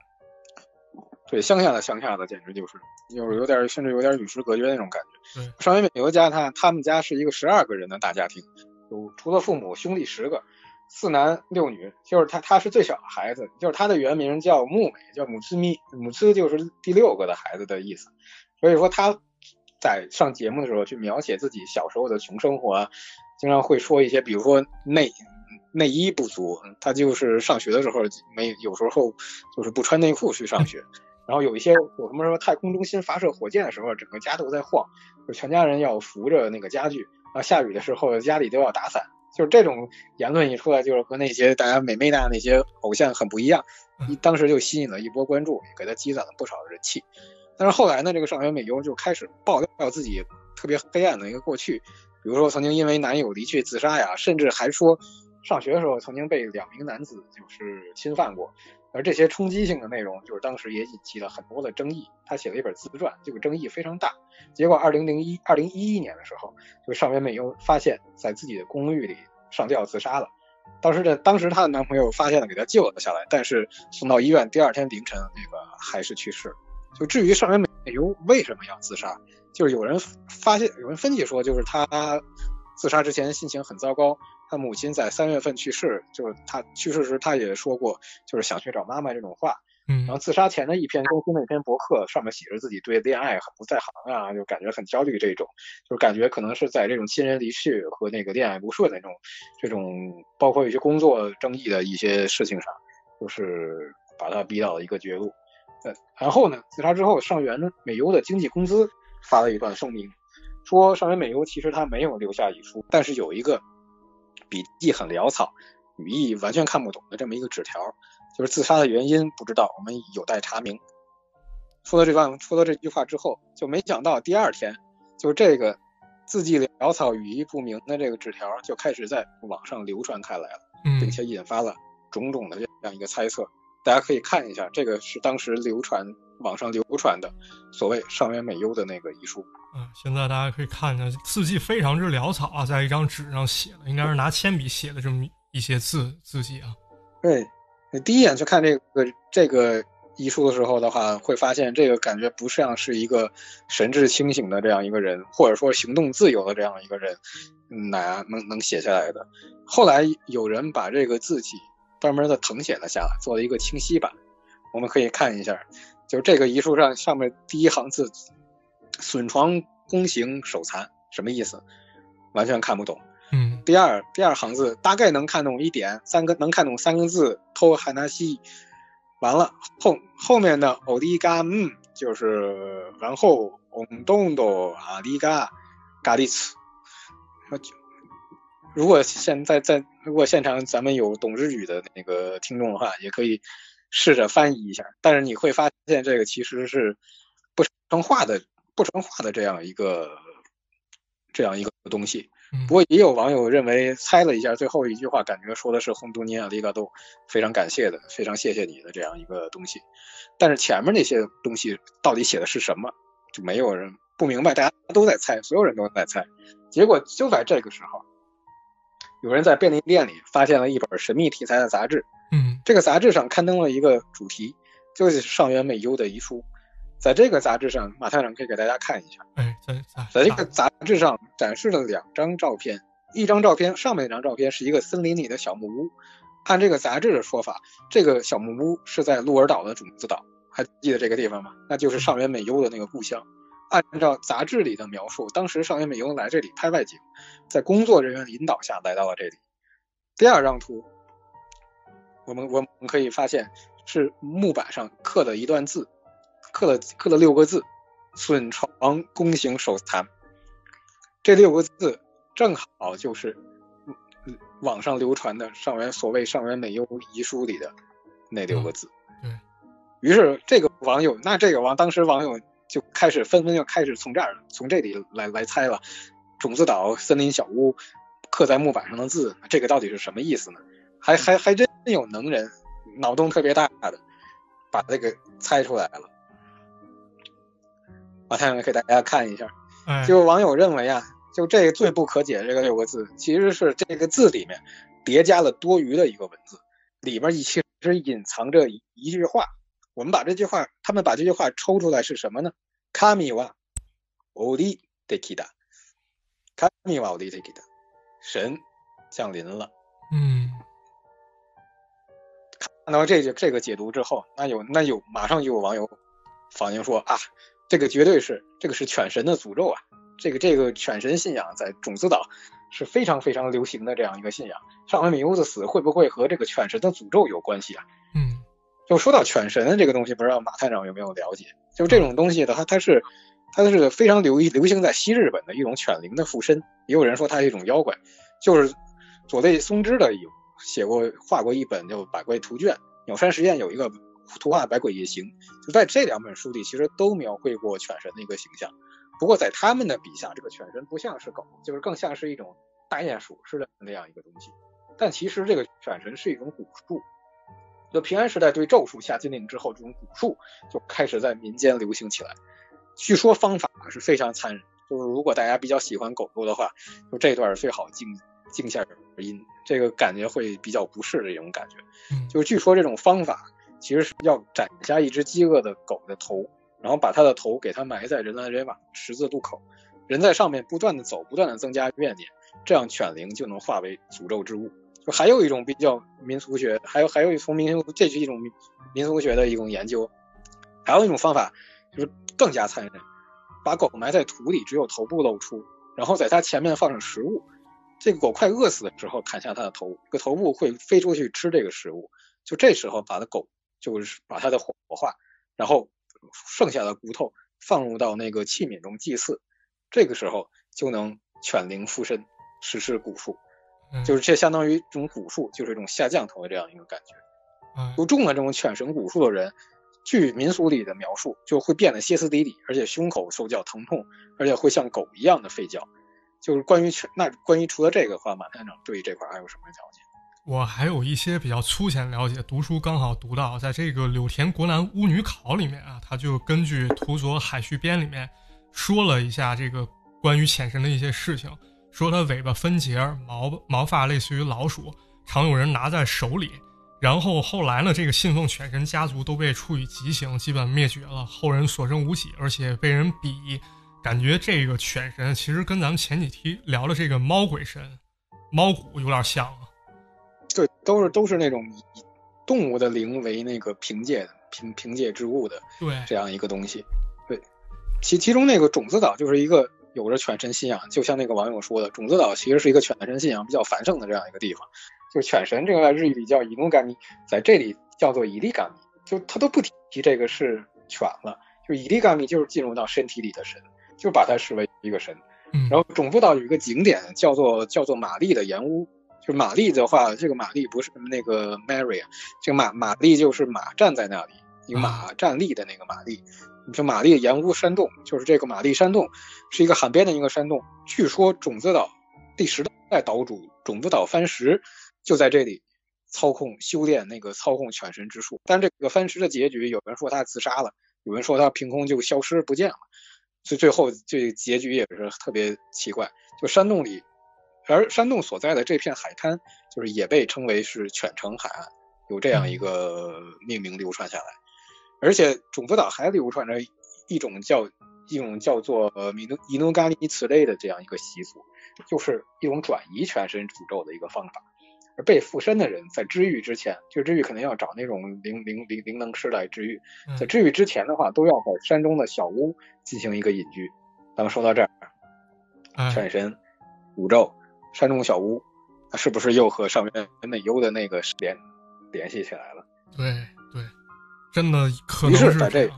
Speaker 3: 对，乡下的乡下的，简直就是，就是有点甚至有点与世隔绝那种感
Speaker 2: 觉。对，
Speaker 3: 上原美优家他他们家是一个十二个人的大家庭。有除了父母，兄弟十个，四男六女，就是他，他是最小的孩子，就是他的原名叫木美，叫母兹咪，母兹就是第六个的孩子的意思。所以说他在上节目的时候去描写自己小时候的穷生活，啊，经常会说一些，比如说内内衣不足，他就是上学的时候没有时候就是不穿内裤去上学，然后有一些有什么什么太空中心发射火箭的时候，整个家都在晃，就全家人要扶着那个家具。啊，下雨的时候家里都要打伞，就是这种言论一出来，就是和那些大家美美娜那些偶像很不一样，一当时就吸引了一波关注，给他积攒了不少人气。但是后来呢，这个上原美优就开始爆料自己特别黑暗的一个过去，比如说曾经因为男友离去自杀呀，甚至还说上学的时候曾经被两名男子就是侵犯过。而这些冲击性的内容，就是当时也引起了很多的争议。他写了一本自传，这个争议非常大。结果，二零零一、二零一一年的时候，就上原美优发现，在自己的公寓里上吊自杀了。当时的当时她的男朋友发现了，给她救了下来，但是送到医院，第二天凌晨，那个还是去世。就至于上原美优为什么要自杀，就是有人发现，有人分析说，就是她自杀之前心情很糟糕。他母亲在三月份去世，就是他去世时，他也说过，就是想去找妈妈这种话。
Speaker 2: 嗯，
Speaker 3: 然后自杀前的一篇更新的一篇博客，上面写着自己对恋爱很不在行啊，就感觉很焦虑这种，就是感觉可能是在这种亲人离去和那个恋爱不顺那种，这种包括一些工作争议的一些事情上，就是把他逼到了一个绝路。呃，然后呢，自杀之后，上原美优的经纪公司发了一段声明，说上原美优其实他没有留下遗书，但是有一个。笔记很潦草，语义完全看不懂的这么一个纸条，就是自杀的原因不知道，我们有待查明。说了这段，说了这句话之后，就没想到第二天，就这个字迹潦草、语义不明的这个纸条就开始在网上流传开来了，并且引发了种种的这样一个猜测。大家可以看一下，这个是当时流传网上流传的所谓上元美优的那个遗书。
Speaker 2: 嗯，现在大家可以看一下字迹非常之潦草啊，在一张纸上写的，应该是拿铅笔写的这么一些字字迹啊。
Speaker 3: 对，你第一眼去看这个这个遗书的时候的话，会发现这个感觉不像是一个神志清醒的这样一个人，或者说行动自由的这样一个人，哪能能写下来的？后来有人把这个字迹。专门的誊写了下来，做了一个清晰版，我们可以看一下。就是这个遗书上上面第一行字“损床弓行手残”什么意思？完全看不懂。
Speaker 2: 嗯。
Speaker 3: 第二第二行字大概能看懂一点，三个能看懂三个字“偷汉纳西”。完了后后面的“欧迪嘎嗯”就是然后“翁东多阿迪嘎嘎利茨”。如果现在在如果现场咱们有懂日语的那个听众的话，也可以试着翻译一下。但是你会发现这个其实是不成话的不成话的这样一个这样一个东西。不过也有网友认为猜了一下最后一句话，感觉说的是“红都尼亚里嘎都”，非常感谢的，非常谢谢你的这样一个东西。但是前面那些东西到底写的是什么，就没有人不明白，大家都在猜，所有人都在猜。结果就在这个时候。有人在便利店里发现了一本神秘题材的杂志，
Speaker 2: 嗯，
Speaker 3: 这个杂志上刊登了一个主题，就是上元美优的遗书。在这个杂志上，马探长可以给大家看一下。
Speaker 2: 哎，在在
Speaker 3: 在这个杂志上展示了两张照片，一张照片上面那张照片是一个森林里的小木屋。按这个杂志的说法，这个小木屋是在鹿儿岛的种子岛，还记得这个地方吗？那就是上元美优的那个故乡。按照杂志里的描述，当时上元美优来这里拍外景，在工作人员引导下来到了这里。第二张图，我们我们可以发现是木板上刻的一段字，刻了刻了六个字：“损床弓形手残”。这六个字正好就是网上流传的上元所谓上元美优遗书里的那六个字。
Speaker 2: 对
Speaker 3: 于是，这个网友，那这个网当时网友。就开始纷纷就开始从这儿从这里来来猜了，种子岛森林小屋刻在木板上的字，这个到底是什么意思呢？还还还真有能人脑洞特别大的把这个猜出来了。马太阳给大家看一下，就网友认为啊，就这个最不可解这个六个字，其实是这个字里面叠加了多余的一个文字，里边其实隐藏着一句话。我们把这句话，他们把这句话抽出来是什么呢？卡米瓦奥利德基达，卡米瓦奥利德基达，神降临了。
Speaker 2: 嗯，
Speaker 3: 看到这这个解读之后，那有那有马上就有网友反映说啊，这个绝对是这个是犬神的诅咒啊！这个这个犬神信仰在种子岛是非常非常流行的这样一个信仰。上官米欧的死会不会和这个犬神的诅咒有关系啊？
Speaker 2: 嗯。
Speaker 3: 就说到犬神这个东西，不知道马探长有没有了解？就这种东西的话，它是它是非常流流行在西日本的一种犬灵的附身，也有人说它是一种妖怪。就是佐内松之的有写过画过一本叫《百鬼图卷》，鸟山实验有一个图画《百鬼夜行》，就在这两本书里，其实都描绘过犬神的一个形象。不过在他们的笔下，这个犬神不像是狗，就是更像是一种大鼹鼠似的那样一个东西。但其实这个犬神是一种蛊术。就平安时代对咒术下禁令之后，这种蛊术就开始在民间流行起来。据说方法是非常残忍，就是如果大家比较喜欢狗狗的话，就这段最好静静下耳音，这个感觉会比较不适的一种感觉。就是据说这种方法其实是要斩下一只饥饿的狗的头，然后把它的头给它埋在人来人往十字路口，人在上面不断的走，不断的增加怨念，这样犬灵就能化为诅咒之物。还有一种比较民俗学，还有还有一从民俗，这是一种民民俗学的一种研究。还有一种方法就是更加残忍，把狗埋在土里，只有头部露出，然后在它前面放上食物。这个狗快饿死的时候，砍下它的头，这个头部会飞出去吃这个食物。就这时候，把它狗就是把它的火化，然后剩下的骨头放入到那个器皿中祭祀。这个时候就能犬灵附身，实施蛊术。就是这相当于这种蛊术，就是一种下降头的这样一个感觉。就中了这种犬神蛊术的人，据民俗里的描述，就会变得歇斯底里，而且胸口受脚疼痛，而且会像狗一样的吠叫。就是关于犬，那关于除了这个话，马探长对于这块还有什么了解？
Speaker 2: 我还有一些比较粗浅了解，读书刚好读到，在这个柳田国男巫女考里面啊，他就根据土佐海续编里面说了一下这个关于犬神的一些事情，说它尾巴分节，毛毛发类似于老鼠，常有人拿在手里。然后后来呢，这个信奉犬神家族都被处以极刑，基本灭绝了，后人所剩无几，而且被人鄙夷，感觉这个犬神其实跟咱们前几期聊的这个猫鬼神、猫骨有点像啊。
Speaker 3: 对，都是都是那种以动物的灵为那个凭借凭凭借之物的，
Speaker 2: 对
Speaker 3: 这样一个东西。对，其其中那个种子岛就是一个有着犬神信仰，就像那个网友说的，种子岛其实是一个犬神信仰比较繁盛的这样一个地方。就是犬神这个在日语里叫伊努嘎米，在这里叫做伊利嘎米，就他都不提这个是犬了，就伊利嘎米就是进入到身体里的神，就把它视为一个神。然后种子岛有一个景点叫做叫做玛丽的岩屋，就是玛丽的话，这个玛丽不是那个 Mary 啊，这个玛玛丽就是马站在那里，一个马站立的那个玛丽。你说玛丽的岩屋山洞，就是这个玛丽山洞，是一个海边的一个山洞。据说种子岛第十代岛主种子岛番石。就在这里操控修炼那个操控犬神之术，但这个番石的结局，有人说他自杀了，有人说他凭空就消失不见了，所以最后这结局也是特别奇怪。就山洞里，而山洞所在的这片海滩，就是也被称为是犬城海岸，有这样一个命名流传下来。而且种子岛还流传着一种叫一种叫做米诺伊诺嘎尼此类的这样一个习俗，就是一种转移全身诅咒的一个方法。而被附身的人在治愈之前，就治愈肯定要找那种灵灵灵灵能师来治愈。在治愈之前的话，都要在山中的小屋进行一个隐居。咱们说到这儿，犬神诅咒山中小屋，那是不是又和上面美优的那个联联系起来了？
Speaker 2: 对对，真的可能是
Speaker 3: 在这。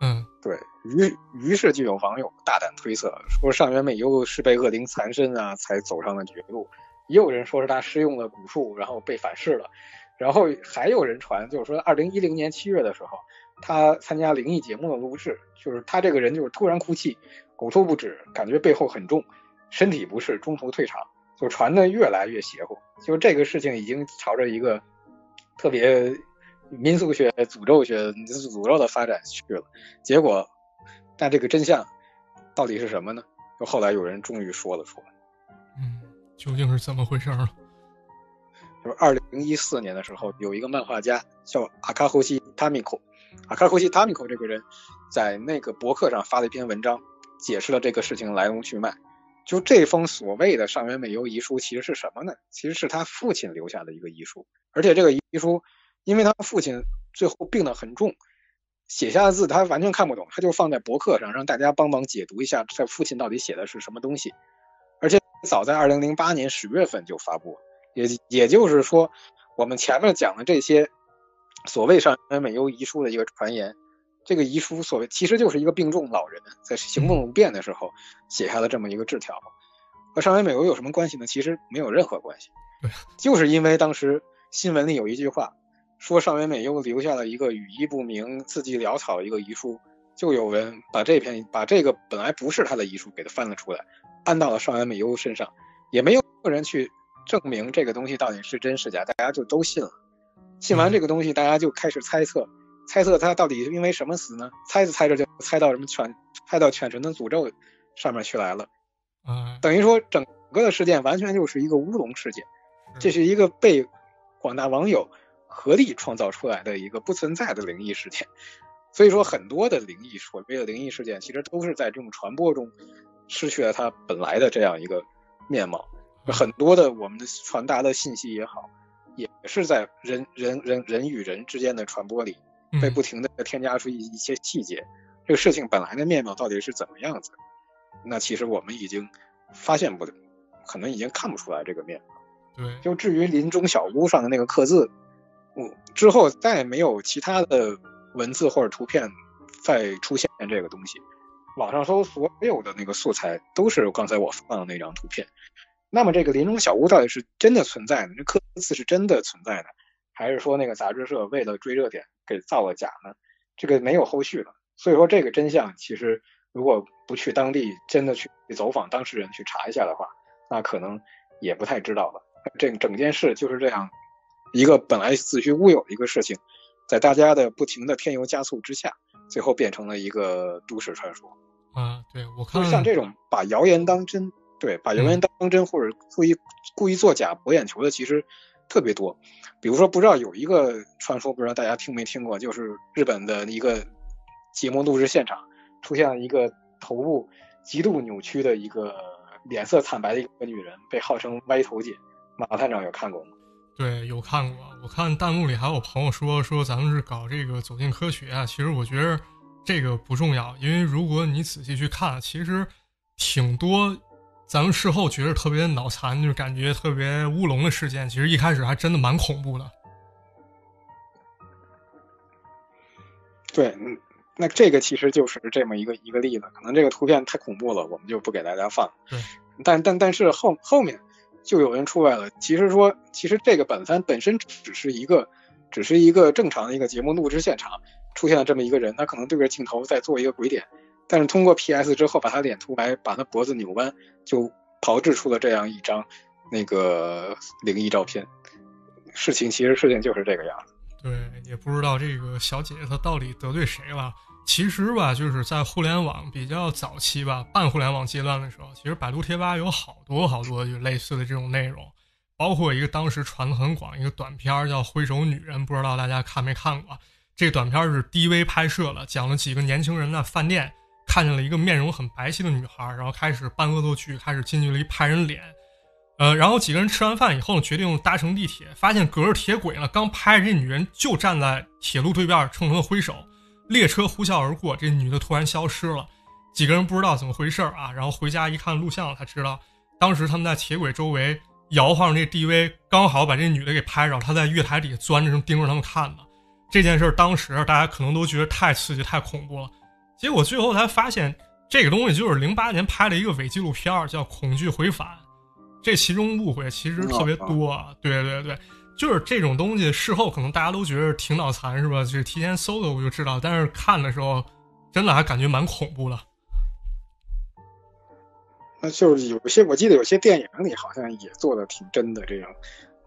Speaker 2: 嗯，
Speaker 3: 对于于是就有网友大胆推测，说上元美优是被恶灵缠身啊，才走上了绝路。也有人说是他施用了蛊术，然后被反噬了，然后还有人传，就是说二零一零年七月的时候，他参加灵异节目的录制，就是他这个人就是突然哭泣，呕吐不止，感觉背后很重，身体不适，中途退场，就传的越来越邪乎，就这个事情已经朝着一个特别民俗学、诅咒学、诅咒的发展去了。结果，但这个真相到底是什么呢？就后来有人终于说了出来。
Speaker 2: 嗯。究竟是怎么回事呢？
Speaker 3: 就是二零一四年的时候，有一个漫画家叫阿卡霍西塔米口，阿卡霍西塔米口这个人，在那个博客上发了一篇文章，解释了这个事情来龙去脉。就这封所谓的上元美优遗书，其实是什么呢？其实是他父亲留下的一个遗书，而且这个遗书，因为他父亲最后病得很重，写下的字他完全看不懂，他就放在博客上，让大家帮忙解读一下他父亲到底写的是什么东西，而且。早在二零零八年十月份就发布，也也就是说，我们前面讲的这些所谓上原美优遗书的一个传言，这个遗书所谓其实就是一个病重老人在行动不便的时候写下的这么一个字条，和上海美优有什么关系呢？其实没有任何关系，就是因为当时新闻里有一句话说上元美优留下了一个语义不明、字迹潦草的一个遗书，就有人把这篇把这个本来不是他的遗书给他翻了出来。安到了上元美优身上，也没有人去证明这个东西到底是真是假，大家就都信了。信完这个东西，大家就开始猜测，猜测他到底是因为什么死呢？猜着猜着就猜到什么犬，猜到犬神的诅咒上面去来了。
Speaker 2: 嗯，
Speaker 3: 等于说整个的事件完全就是一个乌龙事件，这是一个被广大网友合力创造出来的一个不存在的灵异事件。所以说，很多的灵异所谓的灵异事件，其实都是在这种传播中。失去了它本来的这样一个面貌，很多的我们的传达的信息也好，也是在人人人人与人之间的传播里，被不停的添加出一一些细节。这个事情本来的面貌到底是怎么样子？那其实我们已经发现不了，可能已经看不出来这个面貌。
Speaker 2: 对，
Speaker 3: 就至于林中小屋上的那个刻字，我，之后再也没有其他的文字或者图片再出现这个东西。网上搜所有的那个素材都是刚才我放的那张图片，那么这个林中小屋到底是真的存在的？这刻字是真的存在的，还是说那个杂志社为了追热点给造了假呢？这个没有后续了。所以说这个真相其实如果不去当地真的去走访当事人去查一下的话，那可能也不太知道了。这整件事就是这样一个本来子虚乌有的一个事情，在大家的不停的添油加醋之下，最后变成了一个都市传说。
Speaker 2: 啊，对我看
Speaker 3: 像这种把谣言当真，对，把谣言当真或者故意故意作假博眼球的，其实特别多。比如说，不知道有一个传说，不知道大家听没听过，就是日本的一个节目录制现场出现了一个头部极度扭曲的一个脸色惨白的一个女人，被号称歪头姐。马探长有看过吗？
Speaker 2: 对，有看过。我看弹幕里还有朋友说说咱们是搞这个走进科学啊。其实我觉得这个不重要，因为如果你仔细去看，其实挺多咱们事后觉得特别脑残，就感觉特别乌龙的事件，其实一开始还真的蛮恐怖的。
Speaker 3: 对，嗯，那这个其实就是这么一个一个例子。可能这个图片太恐怖了，我们就不给大家放。
Speaker 2: 对，
Speaker 3: 但但但是后后面。就有人出来了。其实说，其实这个本番本身只是一个，只是一个正常的一个节目录制现场，出现了这么一个人，他可能对着镜头在做一个鬼脸，但是通过 PS 之后把他脸涂白，把他脖子扭弯，就炮制出了这样一张那个灵异照片。事情其实事情就是这个样子。
Speaker 2: 对，也不知道这个小姐姐她到底得罪谁了。其实吧，就是在互联网比较早期吧，半互联网阶段的时候，其实百度贴吧有好多好多就类似的这种内容，包括一个当时传的很广一个短片叫《挥手女人》，不知道大家看没看过？这短片是 DV 拍摄的，讲了几个年轻人在饭店看见了一个面容很白皙的女孩，然后开始扮恶作剧，开始近距离拍人脸。呃，然后几个人吃完饭以后决定搭乘地铁，发现隔着铁轨呢，刚拍这女人就站在铁路对面冲他们挥手。列车呼啸而过，这女的突然消失了，几个人不知道怎么回事啊。然后回家一看录像，才知道当时他们在铁轨周围摇晃这 DV，刚好把这女的给拍着，她在月台底下钻着，正盯着他们看呢。这件事当时大家可能都觉得太刺激、太恐怖了。结果最后才发现，这个东西就是零八年拍的一个伪纪录片，叫《恐惧回返》。这其中误会其实特别多。对对对。就是这种东西，事后可能大家都觉得挺脑残，是吧？就提前搜的我就知道，但是看的时候，真的还感觉蛮恐怖的。
Speaker 3: 那就是有些，我记得有些电影里好像也做的挺真的，这样，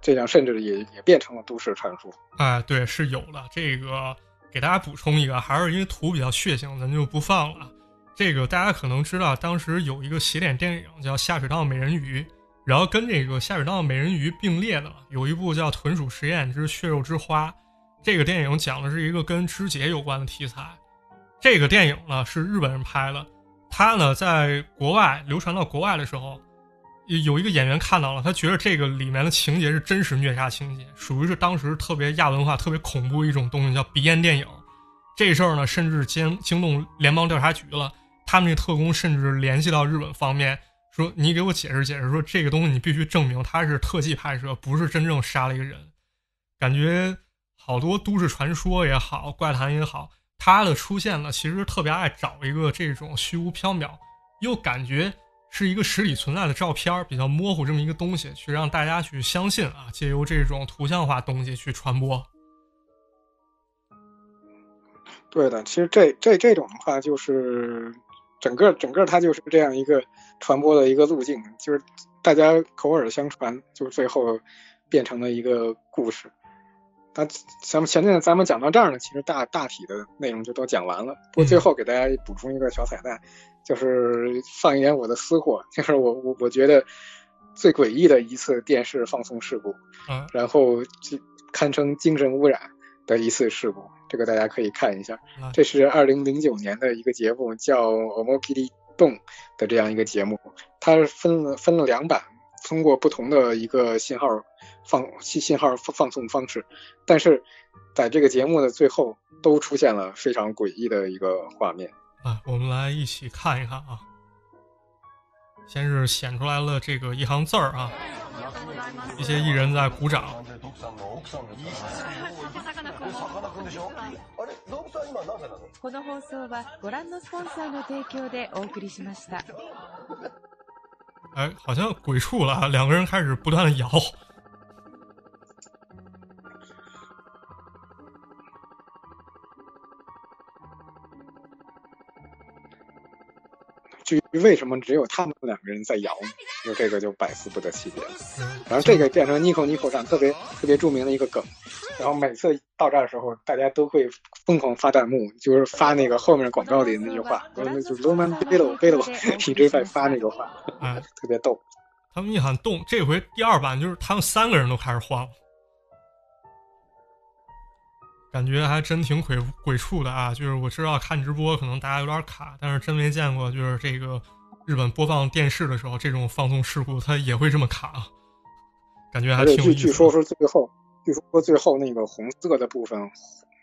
Speaker 3: 这样甚至也也变成了都市传说。
Speaker 2: 哎，对，是有的。这个给大家补充一个，还是因为图比较血腥，咱就不放了。这个大家可能知道，当时有一个邪典电影叫《下水道美人鱼》。然后跟这个下水道美人鱼并列的有一部叫《豚鼠实验之血肉之花》，这个电影讲的是一个跟肢解有关的题材。这个电影呢是日本人拍的，他呢在国外流传到国外的时候，有一个演员看到了，他觉得这个里面的情节是真实虐杀情节，属于是当时特别亚文化、特别恐怖一种东西，叫鼻烟电影。这事儿呢甚至惊惊动联邦调查局了，他们这特工甚至联系到日本方面。说你给我解释解释，说这个东西你必须证明它是特技拍摄，不是真正杀了一个人。感觉好多都市传说也好，怪谈也好，它的出现呢，其实特别爱找一个这种虚无缥缈，又感觉是一个实体存在的照片，比较模糊这么一个东西，去让大家去相信啊，借由这种图像化东西去传播。
Speaker 3: 对的，其实这这这种的话，就是整个整个它就是这样一个。传播的一个路径，就是大家口耳相传，就是最后变成了一个故事。那咱们前面咱们讲到这儿呢，其实大大体的内容就都讲完了。不过最后给大家补充一个小彩蛋，就是放一点我的私货，就是我我我觉得最诡异的一次电视放送事故，然后堪称精神污染的一次事故，这个大家可以看一下。这是二零零九年的一个节目，叫《Omokiri》。动的这样一个节目，它分了分了两版，通过不同的一个信号放信信号放放送方式，但是在这个节目的最后都出现了非常诡异的一个画面
Speaker 2: 啊，我们来一起看一看啊。先是显出来了这个一行字儿啊，一些艺人在鼓掌。
Speaker 9: この放送はご覧のスポンサーの提供でお送りしました。
Speaker 2: 哎，好像鬼畜了，两个人开始不断的摇。
Speaker 3: 为什么只有他们两个人在摇，就这个就百思不得其解了。然后这个变成 Nico Nico 上特别特别著名的一个梗，然后每次到这儿的时候，大家都会疯狂发弹幕，就是发那个后面广告里那句话，那就是 Roman Bello Bello 一直在发那个话，
Speaker 2: 哎，
Speaker 3: 特别逗。
Speaker 2: 他们一喊动，这回第二版就是他们三个人都开始晃了。感觉还真挺鬼鬼畜的啊！就是我知道看直播可能大家有点卡，但是真没见过，就是这个日本播放电视的时候，这种放送事故它也会这么卡，感觉还挺有
Speaker 3: 意思。据据说是最后，据说最后那个红色的部分，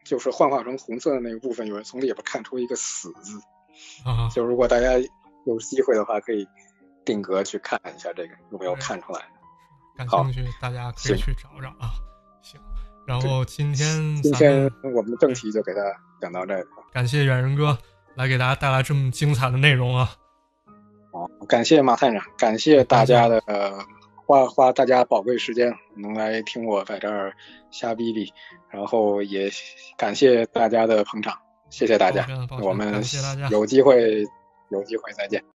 Speaker 3: 就是幻化成红色的那个部分，有人从里边看出一个“死”字
Speaker 2: 啊。
Speaker 3: 就如果大家有机会的话，可以定格去看一下这个有没有看出来。
Speaker 2: 感兴趣大家可以去找找啊。行。然后今天，
Speaker 3: 今天我们的正题就给大家讲到这儿。
Speaker 2: 感谢远人哥来给大家带来这么精彩的内容啊！
Speaker 3: 好，感谢马探长，感谢大家的花花大家宝贵时间能来听我在这儿瞎逼逼，然后也感谢大家的捧场，谢谢大家，我们有机会有机会再见。